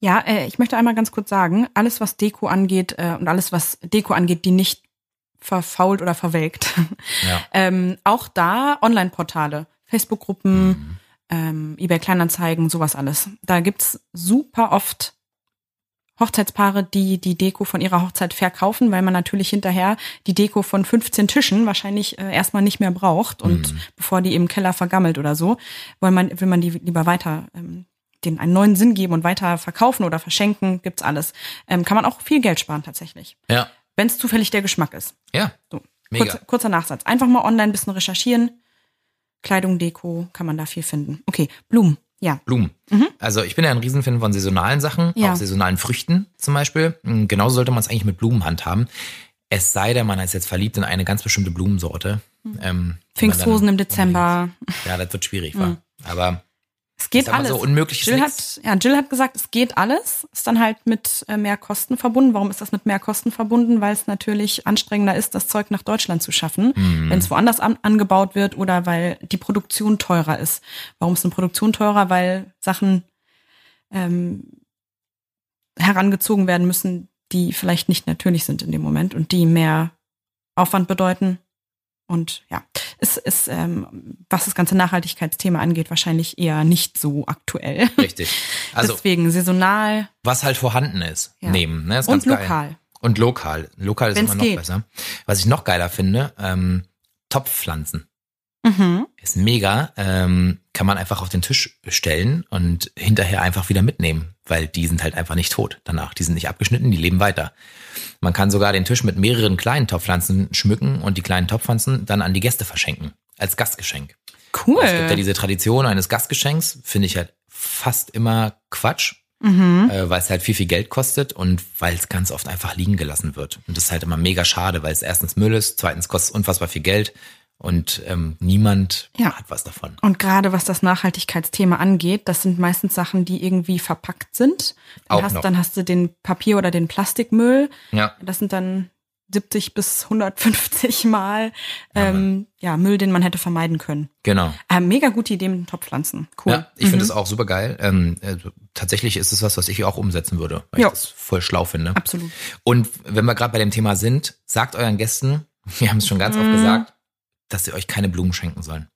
Ja, äh, ich möchte einmal ganz kurz sagen, alles was Deko angeht äh, und alles was Deko angeht, die nicht verfault oder verwelkt. Ja. ähm, auch da Online-Portale, Facebook-Gruppen, ähm, eBay Kleinanzeigen, sowas alles. Da gibt's super oft Hochzeitspaare, die die Deko von ihrer Hochzeit verkaufen, weil man natürlich hinterher die Deko von 15 Tischen wahrscheinlich äh, erstmal nicht mehr braucht und bevor die im Keller vergammelt oder so, weil man will man die lieber weiter ähm, den einen neuen Sinn geben und weiter verkaufen oder verschenken, gibt's alles. Ähm, kann man auch viel Geld sparen tatsächlich, Ja. wenn es zufällig der Geschmack ist. Ja. So. Mega. Kurzer, kurzer Nachsatz. Einfach mal online ein bisschen recherchieren. Kleidung, Deko, kann man da viel finden. Okay, Blumen. Ja. Blumen. Also ich bin ja ein Riesenfan von saisonalen Sachen, Ja. auch saisonalen Früchten zum Beispiel. Mm, Genauso sollte man es eigentlich mit Blumen handhaben. Es sei denn, man ist jetzt verliebt in eine ganz bestimmte Blumensorte. Ähm, die man Pfingsthosen im Dezember. Ja, das wird schwierig, war. Aber Es geht alles. so, unmöglich Jill hat, ja, Jill hat gesagt, es geht alles. Ist dann halt mit äh, mehr Kosten verbunden. Warum ist das mit mehr Kosten verbunden? Weil es natürlich anstrengender ist, das Zeug nach Deutschland zu schaffen, Mhm. wenn es woanders an, angebaut wird oder weil die Produktion teurer ist. Warum ist eine Produktion teurer? Weil Sachen ähm, herangezogen werden müssen, die vielleicht nicht natürlich sind in dem Moment und die mehr Aufwand bedeuten. Und ja, es ist, ähm, was das ganze Nachhaltigkeitsthema angeht, wahrscheinlich eher nicht so aktuell. richtig. Also Deswegen saisonal was halt vorhanden ist, Ja. nehmen. Ne? Ist und ganz geil. lokal. Und lokal. Lokal ist Wenn's immer noch geht. besser. Was ich noch geiler finde, ähm, Topfpflanzen. Mhm. Ist mega. Ähm, kann man einfach auf den Tisch stellen und hinterher einfach wieder mitnehmen, weil die sind halt einfach nicht tot danach. Die sind nicht abgeschnitten, die leben weiter. Man kann sogar den Tisch mit mehreren kleinen Topfpflanzen schmücken und die kleinen Topfpflanzen dann an die Gäste verschenken. Als Gastgeschenk. Cool. Es gibt ja diese Tradition eines Gastgeschenks, finde ich halt fast immer Quatsch, mhm. äh, weil es halt viel, viel Geld kostet und weil es ganz oft einfach liegen gelassen wird. Und das ist halt immer mega schade, weil es erstens Müll ist, zweitens kostet es unfassbar viel Geld und ähm, niemand Ja. hat was davon. Und gerade was das Nachhaltigkeitsthema angeht, das sind meistens Sachen, die irgendwie verpackt sind. Dann, Auch hast, noch. dann hast du den Papier- oder den Plastikmüll. Ja, Das sind dann 70 bis 150 Mal ähm, ja, Müll, den man hätte vermeiden können. genau. Äh, mega gute Idee mit den Topfpflanzen. Cool. Ja, ich finde es auch super geil. Ähm, äh, tatsächlich ist es was, was ich auch umsetzen würde, weil Ja. ich das voll schlau finde. Absolut. Und wenn wir gerade bei dem Thema sind, sagt euren Gästen, wir haben es schon ganz oft Mhm. gesagt, dass sie euch keine Blumen schenken sollen.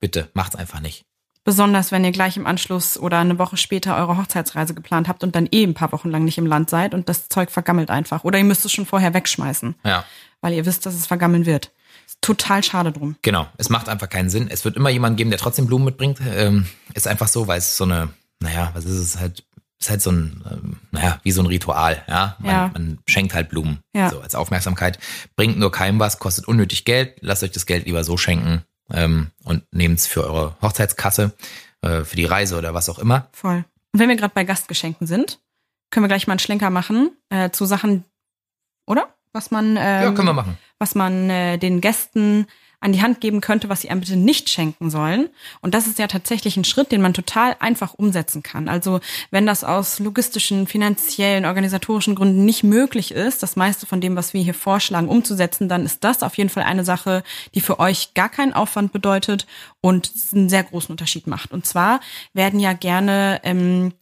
Bitte, macht's einfach nicht. Besonders wenn ihr gleich im Anschluss oder eine Woche später eure Hochzeitsreise geplant habt und dann eh ein paar Wochen lang nicht im Land seid und das Zeug vergammelt einfach. Oder ihr müsst es schon vorher wegschmeißen, Ja, weil ihr wisst, dass es vergammeln wird. Ist total schade drum. genau. Es macht einfach keinen Sinn. Es wird immer jemanden geben, der trotzdem Blumen mitbringt. Ähm, ist einfach so, weil es so eine, naja, was ist es halt, ist halt so ein, ähm, naja, wie so ein Ritual, ja. Man, Ja. man schenkt halt Blumen. Ja. So als Aufmerksamkeit. Bringt nur keinem was, kostet unnötig Geld. Lasst euch das Geld lieber so schenken ähm, und nehmt es für eure Hochzeitskasse, äh, für die Reise oder was auch immer. Voll. Und wenn wir gerade bei Gastgeschenken sind, können wir gleich mal einen Schlenker machen äh, zu Sachen, oder? Was man, ähm, ja, können wir machen. was man äh, den Gästen an die Hand geben könnte, was sie einem bitte nicht schenken sollen. Und das ist ja tatsächlich ein Schritt, den man total einfach umsetzen kann. Also wenn das aus logistischen, finanziellen, organisatorischen Gründen nicht möglich ist, das meiste von dem, was wir hier vorschlagen, umzusetzen, dann ist das auf jeden Fall eine Sache, die für euch gar keinen Aufwand bedeutet und einen sehr großen Unterschied macht. Und zwar werden ja gerne ähm,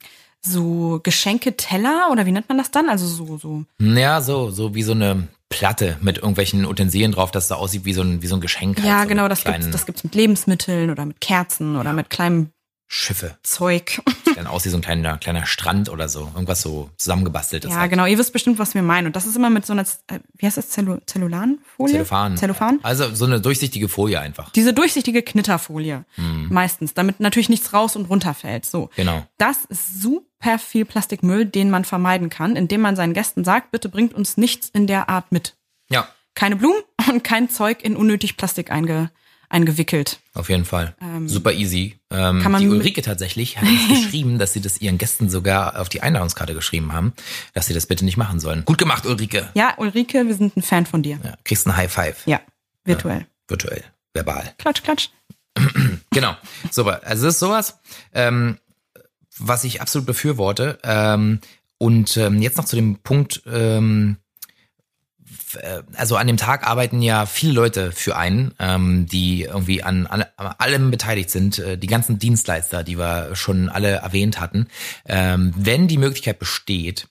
so Geschenketeller oder wie nennt man das dann? Also so, so Ja, so, so wie so eine Platte mit irgendwelchen Utensilien drauf, dass da aussieht wie so ein, wie so ein Geschenk. halt, Ja, so genau, das gibt's, kleinen das gibt's mit Lebensmitteln oder mit Kerzen oder mit kleinem Schiffe. Zeug. Dann aus wie so ein kleiner, kleiner Strand oder so. Irgendwas so zusammengebasteltes. ja, halt. genau, ihr wisst bestimmt, was wir meinen. Und das ist immer mit so einer, äh, wie heißt das, Zellu Zellulanfolie? Zellophan. Zellophan? Also so eine durchsichtige Folie einfach. Diese durchsichtige Knitterfolie. Mhm. Meistens, damit natürlich nichts raus und runterfällt. So. Genau. Das ist super viel Plastikmüll, den man vermeiden kann, indem man seinen Gästen sagt, bitte bringt uns nichts in der Art mit. Ja. Keine Blumen und kein Zeug in unnötig Plastik einge, eingewickelt. Auf jeden Fall. Super easy. Ähm, die Ulrike tatsächlich hat uns geschrieben, dass sie das ihren Gästen sogar auf die Einladungskarte geschrieben haben, dass sie das bitte nicht machen sollen. Gut gemacht, Ulrike. Ja, Ulrike, wir sind ein Fan von dir. Ja, kriegst ein High Five. Ja, virtuell. Virtuell. Verbal. Klatsch, klatsch. Genau. Super. Also das ist sowas, ähm, was ich absolut befürworte. Ähm, und ähm, jetzt noch zu dem Punkt, ähm, äh, also an dem Tag arbeiten ja viele Leute für einen, ähm, die irgendwie an, alle, an allem beteiligt sind, äh, die ganzen Dienstleister, die wir schon alle erwähnt hatten. Ähm, wenn die Möglichkeit besteht,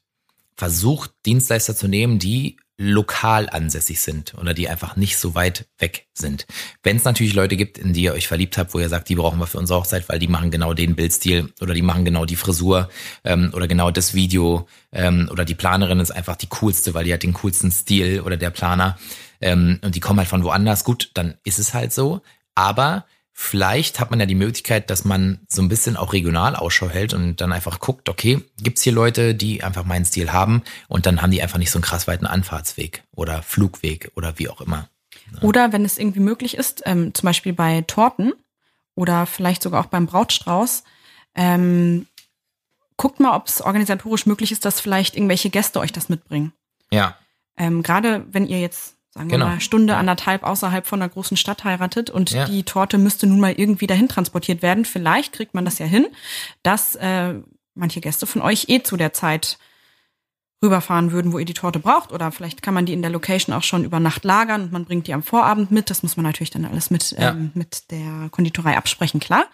versucht Dienstleister zu nehmen, die lokal ansässig sind oder die einfach nicht so weit weg sind. Wenn es natürlich Leute gibt, in die ihr euch verliebt habt, wo ihr sagt, die brauchen wir für unsere Hochzeit, weil die machen genau den Bildstil oder die machen genau die Frisur ähm, oder genau das Video ähm, oder die Planerin ist einfach die coolste, weil die hat den coolsten Stil oder der Planer ähm, und die kommen halt von woanders. Gut, dann ist es halt so. Aber Vielleicht hat man ja die Möglichkeit, dass man so ein bisschen auch regional Ausschau hält und dann einfach guckt, okay, gibt's hier Leute, die einfach meinen Stil haben und dann haben die einfach nicht so einen krass weiten Anfahrtsweg oder Flugweg oder wie auch immer. Oder wenn es irgendwie möglich ist, ähm, zum Beispiel bei Torten oder vielleicht sogar auch beim Brautstrauß, ähm, guckt mal, ob es organisatorisch möglich ist, dass vielleicht irgendwelche Gäste euch das mitbringen. Ja, Ähm, Gerade wenn ihr jetzt, sagen Genau. wir mal, Stunde, anderthalb außerhalb von einer großen Stadt heiratet und Ja. die Torte müsste nun mal irgendwie dahin transportiert werden, vielleicht kriegt man das ja hin, dass äh, manche Gäste von euch eh zu der Zeit rüberfahren würden, wo ihr die Torte braucht. Oder vielleicht kann man die in der Location auch schon über Nacht lagern und man bringt die am Vorabend mit. Das muss man natürlich dann alles mit, Ja. ähm, mit der Konditorei absprechen, klar.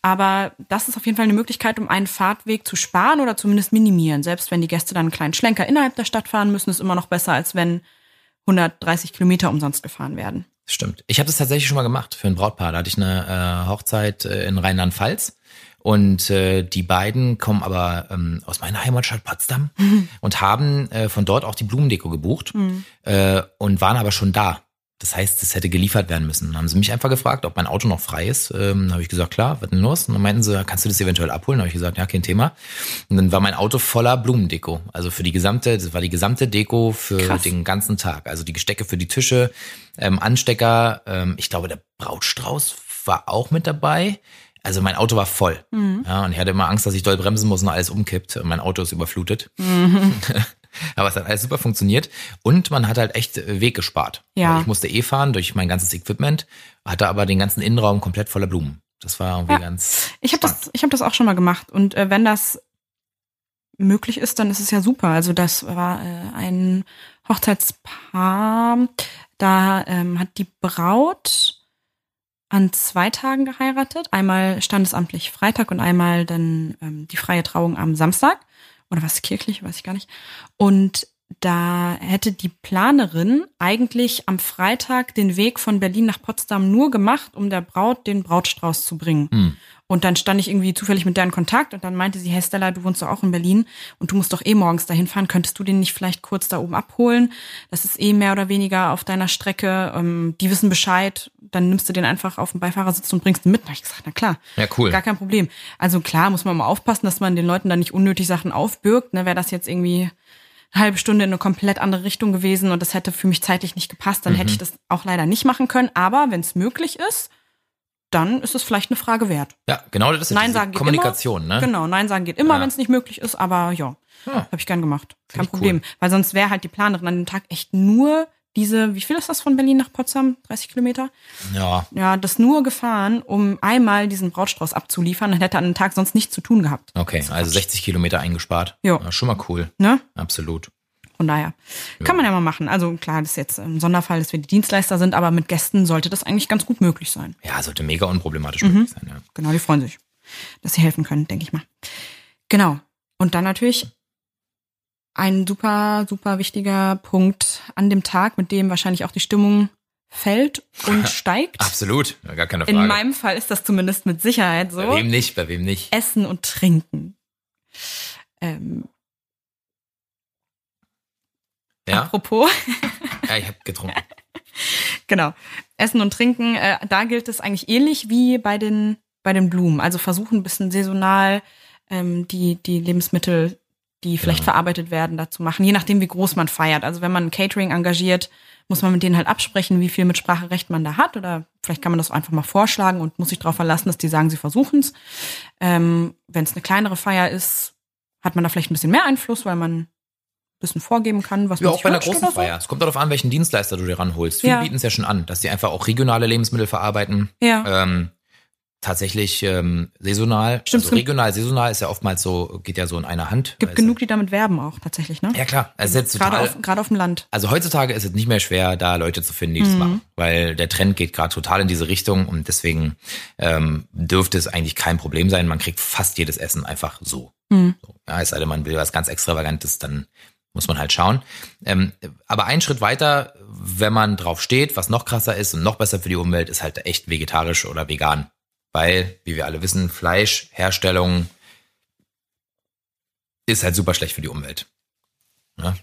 Aber das ist auf jeden Fall eine Möglichkeit, um einen Fahrtweg zu sparen oder zumindest minimieren. Selbst wenn die Gäste dann einen kleinen Schlenker innerhalb der Stadt fahren müssen, ist immer noch besser, als wenn 130 Kilometer umsonst gefahren werden. stimmt. Ich habe das tatsächlich schon mal gemacht für ein Brautpaar. Da hatte ich eine äh, Hochzeit äh, in Rheinland-Pfalz. Und äh, die beiden kommen aber ähm, aus meiner Heimatstadt Potsdam und haben äh, von dort auch die Blumendeko gebucht äh, und waren aber schon da. Das heißt, es hätte geliefert werden müssen. Dann haben sie mich einfach gefragt, ob mein Auto noch frei ist. Ähm, dann habe ich gesagt, klar, was denn los? Und dann meinten sie, kannst du das eventuell abholen? Dann habe ich gesagt, ja, kein Thema. Und dann war mein Auto voller Blumendeko. Also für die gesamte, das war die gesamte Deko für Krass. den ganzen Tag. Also die Gestecke für die Tische, ähm, Anstecker. Ähm, ich glaube, der Brautstrauß war auch mit dabei. Also mein Auto war voll. Ja, und ich hatte immer Angst, dass ich doll bremsen muss und alles umkippt. Und mein Auto ist überflutet. Aber es hat alles super funktioniert. Und man hat halt echt Weg gespart. Ja. Ich musste eh fahren durch mein ganzes Equipment, hatte aber den ganzen Innenraum komplett voller Blumen. Das war irgendwie Ja. ganz. Ich habe das, ich habe das auch schon mal gemacht. Und äh, wenn das möglich ist, dann ist es ja super. Also das war äh, ein Hochzeitspaar. Da ähm, hat die Braut an zwei Tagen geheiratet. Einmal standesamtlich Freitag und einmal dann ähm, die freie Trauung am Samstag. Oder was kirchlich, weiß ich gar nicht. Und da hätte die Planerin eigentlich am Freitag den Weg von Berlin nach Potsdam nur gemacht, um der Braut den Brautstrauß zu bringen. Hm. Und dann stand ich irgendwie zufällig mit der in Kontakt und dann meinte sie, hey Stella, du wohnst doch auch in Berlin und du musst doch eh morgens dahin fahren. Könntest du den nicht vielleicht kurz da oben abholen? Das ist eh mehr oder weniger auf deiner Strecke. Ähm, die wissen Bescheid. Dann nimmst du den einfach auf den Beifahrersitz und bringst ihn mit. Da hab ich gesagt, na klar. Ja, cool. Gar kein Problem. Also klar, muss man mal aufpassen, dass man den Leuten da nicht unnötig Sachen aufbürgt. Ne, Wäre das jetzt irgendwie eine halbe Stunde in eine komplett andere Richtung gewesen und das hätte für mich zeitlich nicht gepasst, dann hätte ich das auch leider nicht machen können. Aber wenn es möglich ist, dann ist es vielleicht eine Frage wert. Ja, genau das ist Nein sagen geht Kommunikation, immer. ne? Genau, Nein sagen geht immer, Ja. wenn es nicht möglich ist, aber ja, Ja. habe ich gern gemacht. Kein Problem. cool. Weil sonst wäre halt die Planerin an dem Tag echt nur diese, wie viel ist das von Berlin nach Potsdam? 30 Kilometer? Ja, Ja, das nur gefahren, um einmal diesen Brautstrauß abzuliefern und hätte an dem Tag sonst nichts zu tun gehabt. okay. Also 60 Kilometer eingespart. Jo. Ja, schon mal cool. Ne? Absolut. Von daher. Kann man ja mal machen. Also klar, das ist jetzt ein Sonderfall, dass wir die Dienstleister sind, aber mit Gästen sollte das eigentlich ganz gut möglich sein. Ja, sollte mega unproblematisch Mhm. möglich sein, ja. Genau, die freuen sich, dass sie helfen können, denke ich mal. Genau. Und dann natürlich ein super, super wichtiger Punkt an dem Tag, mit dem wahrscheinlich auch die Stimmung fällt und steigt. Absolut. Gar keine Frage. In meinem Fall ist das zumindest mit Sicherheit so. bei wem nicht, bei wem nicht. Essen und Trinken. Ähm, Ja, Apropos, ja ich habe getrunken. genau. Essen und Trinken, äh, da gilt es eigentlich ähnlich wie bei den, bei den Blumen. Also versuchen ein bisschen saisonal ähm, die, die Lebensmittel, die vielleicht Ja. verarbeitet werden, da zu machen, je nachdem, wie groß man feiert. Also wenn man ein Catering engagiert, muss man mit denen halt absprechen, wie viel mit Spracherecht man da hat. Oder vielleicht kann man das einfach mal vorschlagen und muss sich darauf verlassen, dass die sagen, sie versuchen's. Ähm, Wenn es eine kleinere Feier ist, hat man da vielleicht ein bisschen mehr Einfluss, weil man ein bisschen vorgeben kann, was Ja, man auch bei einer großen so. Feier. Es kommt darauf an, welchen Dienstleister du dir ranholst. Viele Ja. bieten es ja schon an, dass die einfach auch regionale Lebensmittel verarbeiten. Ja. Ähm, tatsächlich ähm, saisonal. Stimmt, also regional, saisonal ist ja oftmals so, geht ja so in einer Hand. Gibt es genug, die damit werben auch tatsächlich, ne? Ja klar, ist jetzt Gerade total, auf, gerade auf dem Land. also heutzutage ist es nicht mehr schwer, da Leute zu finden, die das machen, weil der Trend geht gerade total in diese Richtung und deswegen ähm, dürfte es eigentlich kein Problem sein. Man kriegt fast jedes Essen einfach so. so. Ja, es sei denn, man will was ganz Extravagantes, dann muss man halt schauen. Ähm, aber ein Schritt weiter, wenn man drauf steht, was noch krasser ist und noch besser für die Umwelt, ist halt echt vegetarisch oder vegan. Weil, wie wir alle wissen, Fleischherstellung ist halt super schlecht für die Umwelt. Ja,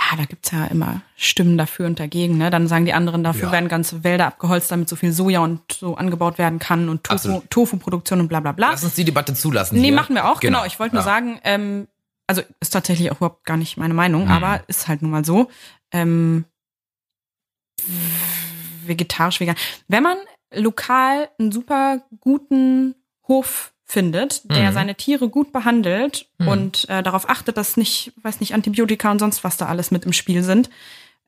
Ja, da gibt's ja immer Stimmen dafür und dagegen. Ne? Dann sagen die anderen, dafür Ja. werden ganze Wälder abgeholzt, damit so viel Soja und so angebaut werden kann und Tofu. Tofu-Produktion und bla bla bla. Lass uns die Debatte zulassen. Nee, hier. machen wir auch. Genau. Ich wollte nur Ja. sagen, ähm, also ist tatsächlich auch überhaupt gar nicht meine Meinung, Mhm. aber ist halt nun mal so. Ähm, vegetarisch, vegan. Wenn man lokal einen super guten Hof findet, der Mhm. seine Tiere gut behandelt Mhm. und äh, darauf achtet, dass nicht, weiß nicht, Antibiotika und sonst was da alles mit im Spiel sind.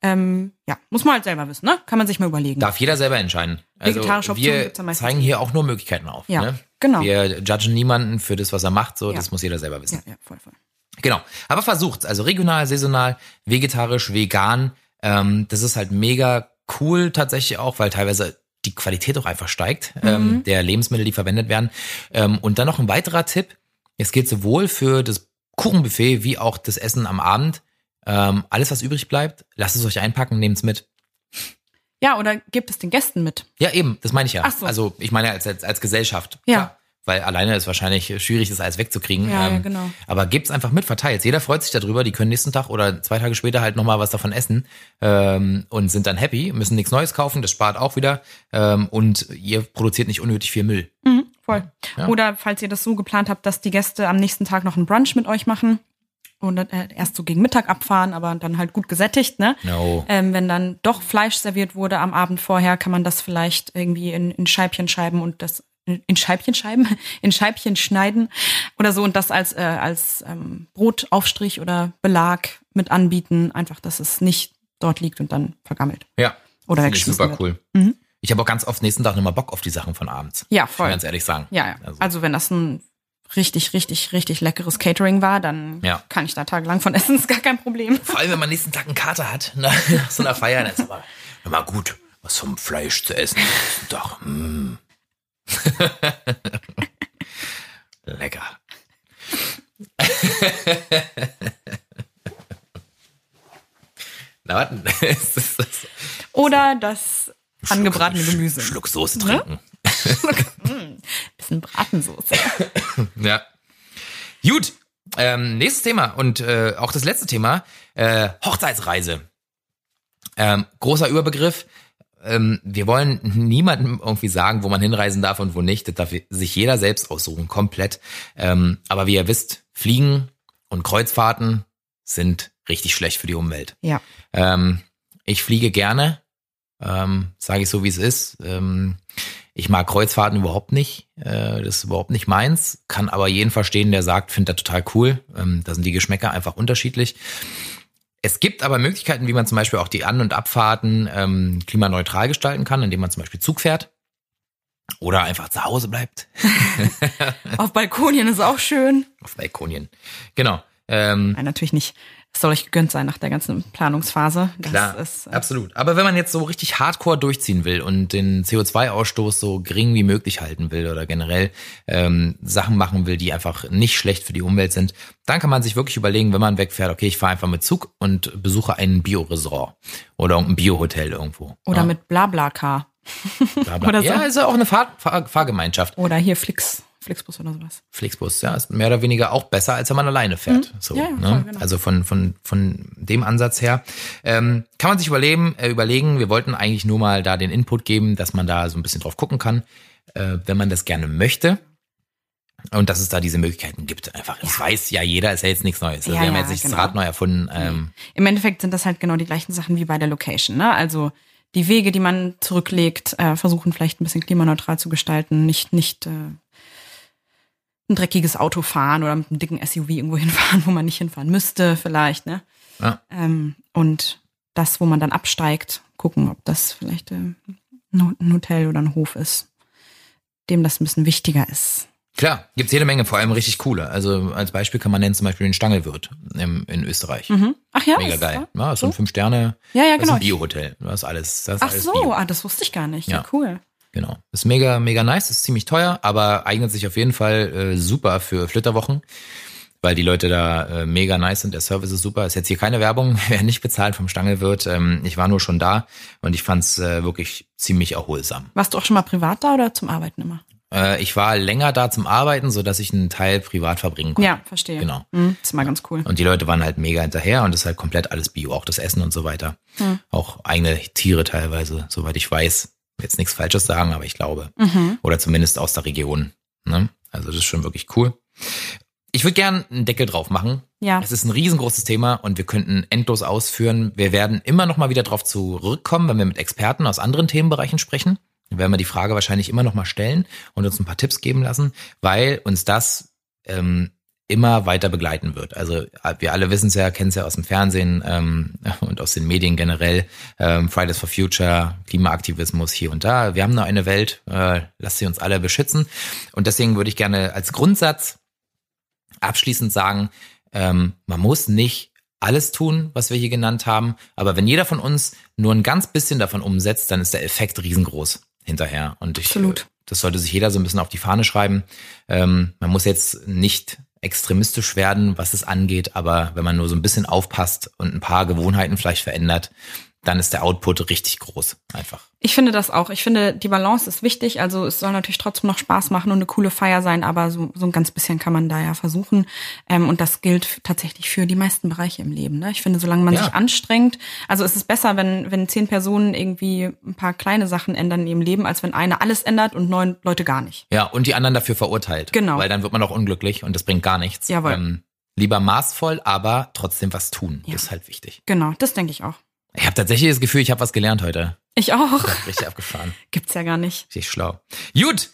Ähm, ja, muss man halt selber wissen, ne? Kann man sich mal überlegen. Darf jeder selber entscheiden. Also wir zeigen hier auch nur Möglichkeiten auf. Ja, ne? genau. Wir judgen niemanden für das, was er macht. So, Ja. das muss jeder selber wissen. ja, ja, voll, voll. Genau. Aber versucht's. Also regional, saisonal, vegetarisch, vegan. Ähm, das ist halt mega cool tatsächlich auch, weil teilweise die Qualität auch einfach steigt, Mhm. ähm, der Lebensmittel, die verwendet werden. Ähm, und dann noch ein weiterer Tipp. Es geht sowohl für das Kuchenbuffet wie auch das Essen am Abend. Ähm, alles, was übrig bleibt, lasst es euch einpacken, nehmt's mit. Ja, oder gebt es den Gästen mit. Ja, eben, das meine ich ja. Ach so. Also ich meine als, als, als Gesellschaft. Ja. Klar. Weil alleine ist wahrscheinlich schwierig, das alles wegzukriegen. Ähm, Ja, ja, genau. Aber gebt's einfach mit, verteilt. Jeder freut sich darüber. Die können nächsten Tag oder zwei Tage später halt nochmal was davon essen ähm, und sind dann happy, müssen nichts Neues kaufen, das spart auch wieder. Ähm, und ihr produziert nicht unnötig viel Müll. Mhm, voll. Ja. Oder falls ihr das so geplant habt, dass die Gäste am nächsten Tag noch einen Brunch mit euch machen und dann, äh, erst so gegen Mittag abfahren, aber dann halt gut gesättigt, ne? No. Ähm, wenn dann doch Fleisch serviert wurde am Abend vorher, kann man das vielleicht irgendwie in, in Scheibchen schreiben und das in, Scheibchen schreiben, in Scheibchen schneiden oder so und das als äh, als ähm, Brotaufstrich oder Belag mit anbieten, einfach, dass es nicht dort liegt und dann vergammelt Ja. oder weggeschmissen super wird. cool. Ich habe auch ganz oft nächsten Tag nochmal Bock auf die Sachen von abends. Ja, Muss ich voll. ganz ehrlich sagen. Ja, ja. Also- Also, wenn das ein richtig, richtig, richtig leckeres Catering war, dann Ja. kann ich da tagelang von essen, ist gar kein Problem. Vor allem, wenn man nächsten Tag einen Kater hat, nach nach so einer Feier, dann ist aber immer gut, was vom Fleisch zu essen. nächsten Tag. Lecker. Na, warten. Oder das angebratene Schluck- Gemüse. Schluck Soße trinken. Bisschen Bratensoße. Ja. Gut. Ähm, nächstes Thema und äh, auch das letzte Thema. Äh, Hochzeitsreise. Ähm, großer Überbegriff. Ähm, wir wollen niemandem irgendwie sagen, wo man hinreisen darf und wo nicht. Das darf sich jeder selbst aussuchen, komplett. Ähm, aber wie ihr wisst, Fliegen und Kreuzfahrten sind richtig schlecht für die Umwelt. Ja. Ähm, ich fliege gerne, ähm, sage ich so, wie es ist. Ähm, ich mag Kreuzfahrten überhaupt nicht. Äh, das ist überhaupt nicht meins. Kann aber jeden verstehen, der sagt, findet das total cool. Ähm, da sind die Geschmäcker einfach unterschiedlich. Es gibt aber Möglichkeiten, wie man zum Beispiel auch die An- und Abfahrten ähm, klimaneutral gestalten kann, indem man zum Beispiel Zug fährt oder einfach zu Hause bleibt Auf Balkonien ist auch schön. auf Balkonien. Genau. Ähm, Nein, natürlich nicht. Es soll euch gegönnt sein nach der ganzen Planungsphase. Das Klar, ist, äh, absolut. Aber wenn man jetzt so richtig hardcore durchziehen will und den CO2-Ausstoß so gering wie möglich halten will oder generell ähm, Sachen machen will, die einfach nicht schlecht für die Umwelt sind, dann kann man sich wirklich überlegen, wenn man wegfährt, okay, ich fahre einfach mit Zug und besuche ein Bio-Restaurant oder ein Bio-Hotel irgendwo. oder ja, mit Blablacar. bla bla. oder so. Ja, ist ja auch eine Fahr Fahr Fahrgemeinschaft. Oder hier Flix, Flixbus oder sowas. Flixbus, ja, ist mehr oder weniger auch besser, als wenn man alleine fährt. So, Ja, ja, ne? voll, genau. Also von, von, von dem Ansatz her. Ähm, kann man sich überlegen, äh, überlegen, wir wollten eigentlich nur mal da den Input geben, dass man da so ein bisschen drauf gucken kann, äh, wenn man das gerne möchte. Und dass es da diese Möglichkeiten gibt, einfach. Das weiß ja jeder, ist ja jetzt nichts Neues. Also Ja, wir haben ja, jetzt nicht genau. das Rad neu erfunden. Ähm, Im Endeffekt sind das halt genau die gleichen Sachen wie bei der Location. Ne? Also die Wege, die man zurücklegt, äh, versuchen vielleicht ein bisschen klimaneutral zu gestalten, nicht nicht äh, ein dreckiges Auto fahren oder mit einem dicken SUV irgendwo hinfahren, wo man nicht hinfahren müsste, vielleicht. Ne? Ja. Ähm, und das, wo man dann absteigt, gucken, ob das vielleicht äh, ein Hotel oder ein Hof ist, dem das ein bisschen wichtiger ist. Klar, gibt's jede Menge, vor allem richtig coole. Also als Beispiel kann man nennen zum Beispiel den Stangelwirt im, in Österreich. Mhm. Ach ja, Mega ist geil. Ja, so ein fünf Sterne. Ja, ja, Das ist genau. ein Bio-Hotel. Das ist alles. Das ist Ach alles so, Bio. ah, das wusste ich gar nicht. Ja, Ja. cool. Genau. Ist mega, mega nice, ist ziemlich teuer, aber eignet sich auf jeden Fall äh, super für Flitterwochen, weil die Leute da äh, mega nice sind. Der Service ist super. Ist jetzt hier keine Werbung, werden nicht bezahlt vom Stangelwirt. Ähm, ich war nur schon da und ich fand's äh, wirklich ziemlich erholsam. Warst du auch schon mal privat da oder zum Arbeiten immer? Äh, ich war länger da zum Arbeiten, so dass ich einen Teil privat verbringen konnte. Ja, verstehe. Genau. Mhm, ist mal ganz cool. Und die Leute waren halt mega hinterher und ist halt komplett alles Bio, auch das Essen und so weiter. Auch eigene Tiere teilweise, soweit ich weiß. Jetzt nichts Falsches sagen, aber ich glaube. Oder zumindest aus der Region. Ne? Also das ist schon wirklich cool. Ich würde gern einen Deckel drauf machen. Ja. Es ist ein riesengroßes Thema und wir könnten endlos ausführen. Wir werden immer noch mal wieder drauf zurückkommen, wenn wir mit Experten aus anderen Themenbereichen sprechen. Dann werden wir die Frage wahrscheinlich immer noch mal stellen und uns ein paar Tipps geben lassen, weil uns das ähm, immer weiter begleiten wird. Also wir alle wissen es ja, kennen es ja aus dem Fernsehen ähm, und aus den Medien generell. Ähm, Fridays for Future, Klimaaktivismus hier und da. Wir haben noch eine Welt, äh, lasst sie uns alle beschützen. Und deswegen würde ich gerne als Grundsatz abschließend sagen, ähm, man muss nicht alles tun, was wir hier genannt haben, aber wenn jeder von uns nur ein ganz bisschen davon umsetzt, dann ist der Effekt riesengroß hinterher. Und ich, Absolut. äh, das sollte sich jeder so ein bisschen auf die Fahne schreiben. Ähm, man muss jetzt nicht extremistisch werden, was es angeht, aber wenn man nur so ein bisschen aufpasst und ein paar Gewohnheiten vielleicht verändert, dann ist der Output richtig groß, einfach. Ich finde das auch. Ich finde, die Balance ist wichtig. Also es soll natürlich trotzdem noch Spaß machen und eine coole Feier sein, aber so, so ein ganz bisschen kann man da ja versuchen. Ähm, und das gilt tatsächlich für die meisten Bereiche im Leben. Ne? Ich finde, solange man Ja. sich anstrengt, also es ist besser, wenn, wenn zehn Personen irgendwie ein paar kleine Sachen ändern in ihrem Leben, als wenn eine alles ändert und neun Leute gar nicht. Ja, und die anderen dafür verurteilt. Genau. Weil dann wird man auch unglücklich und das bringt gar nichts. Jawohl. Ähm, lieber maßvoll, aber trotzdem was tun. Ja. Ist halt wichtig. Genau, das denke ich auch. Ich habe tatsächlich das Gefühl, ich habe was gelernt heute. Ich auch. Richtig abgefahren. Gibt's ja gar nicht. Richtig schlau. Gut,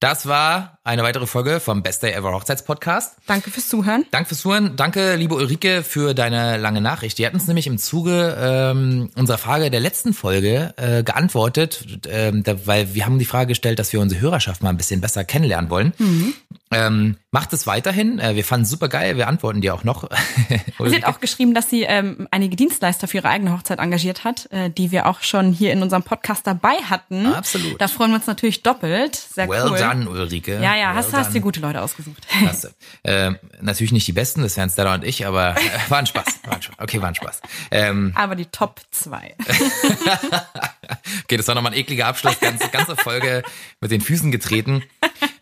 das war eine weitere Folge vom Best Day Ever Hochzeitspodcast. Danke fürs Zuhören. Danke fürs Zuhören. Danke, liebe Ulrike, für deine lange Nachricht. Die hat uns nämlich im Zuge ähm, unserer Frage der letzten Folge äh, geantwortet, ähm, da, weil wir haben die Frage gestellt, dass wir unsere Hörerschaft mal ein bisschen besser kennenlernen wollen. Ähm, macht es weiterhin. Äh, wir fanden es super geil. Wir antworten dir auch noch. Sie hat auch geschrieben, dass sie ähm, einige Dienstleister für ihre eigene Hochzeit engagiert hat, äh, die wir auch schon hier in unserem Podcast dabei hatten. Absolut. Da freuen wir uns natürlich doppelt. Sehr well cool. done, Ulrike. Ja, ja, well hast, hast done. dir gute Leute ausgesucht. Klasse. Äh, natürlich nicht die besten, das wären Stella und ich, aber äh, war ein Spaß. War ein Spaß. Okay, war ein Spaß. Ähm, Aber die Top 2. okay, das war nochmal ein ekliger Abschluss, ganze, ganze Folge mit den Füßen getreten.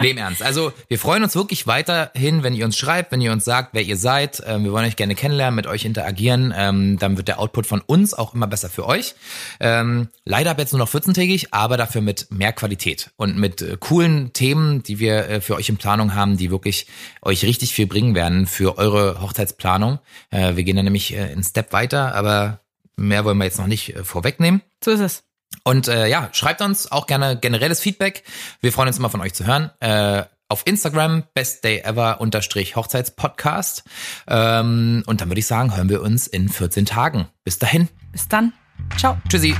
Nee, im Ernst. Also, wir freuen uns wirklich weiterhin, wenn ihr uns schreibt, wenn ihr uns sagt, wer ihr seid. Ähm, wir wollen euch gerne kennenlernen, mit euch interagieren. Ähm, dann wird der Output von uns auch immer besser für euch. Ähm, leider ab jetzt nur noch 14-tägig, aber dafür mit mehr Qualität und mit äh, coolen Themen, die wir äh, für euch in Planung haben, die wirklich euch richtig viel bringen werden für eure Hochzeitsplanung. Äh, wir gehen dann nämlich äh, einen Step weiter, aber mehr wollen wir jetzt noch nicht äh, vorwegnehmen. So ist es. Und äh, ja, schreibt uns auch gerne generelles Feedback. Wir freuen uns immer von euch zu hören. Äh, auf Instagram bestdayever unterstrich Hochzeitspodcast. Ähm, und dann würde ich sagen, hören wir uns in 14 Tagen. Bis dahin. Bis dann. Ciao. Tschüssi.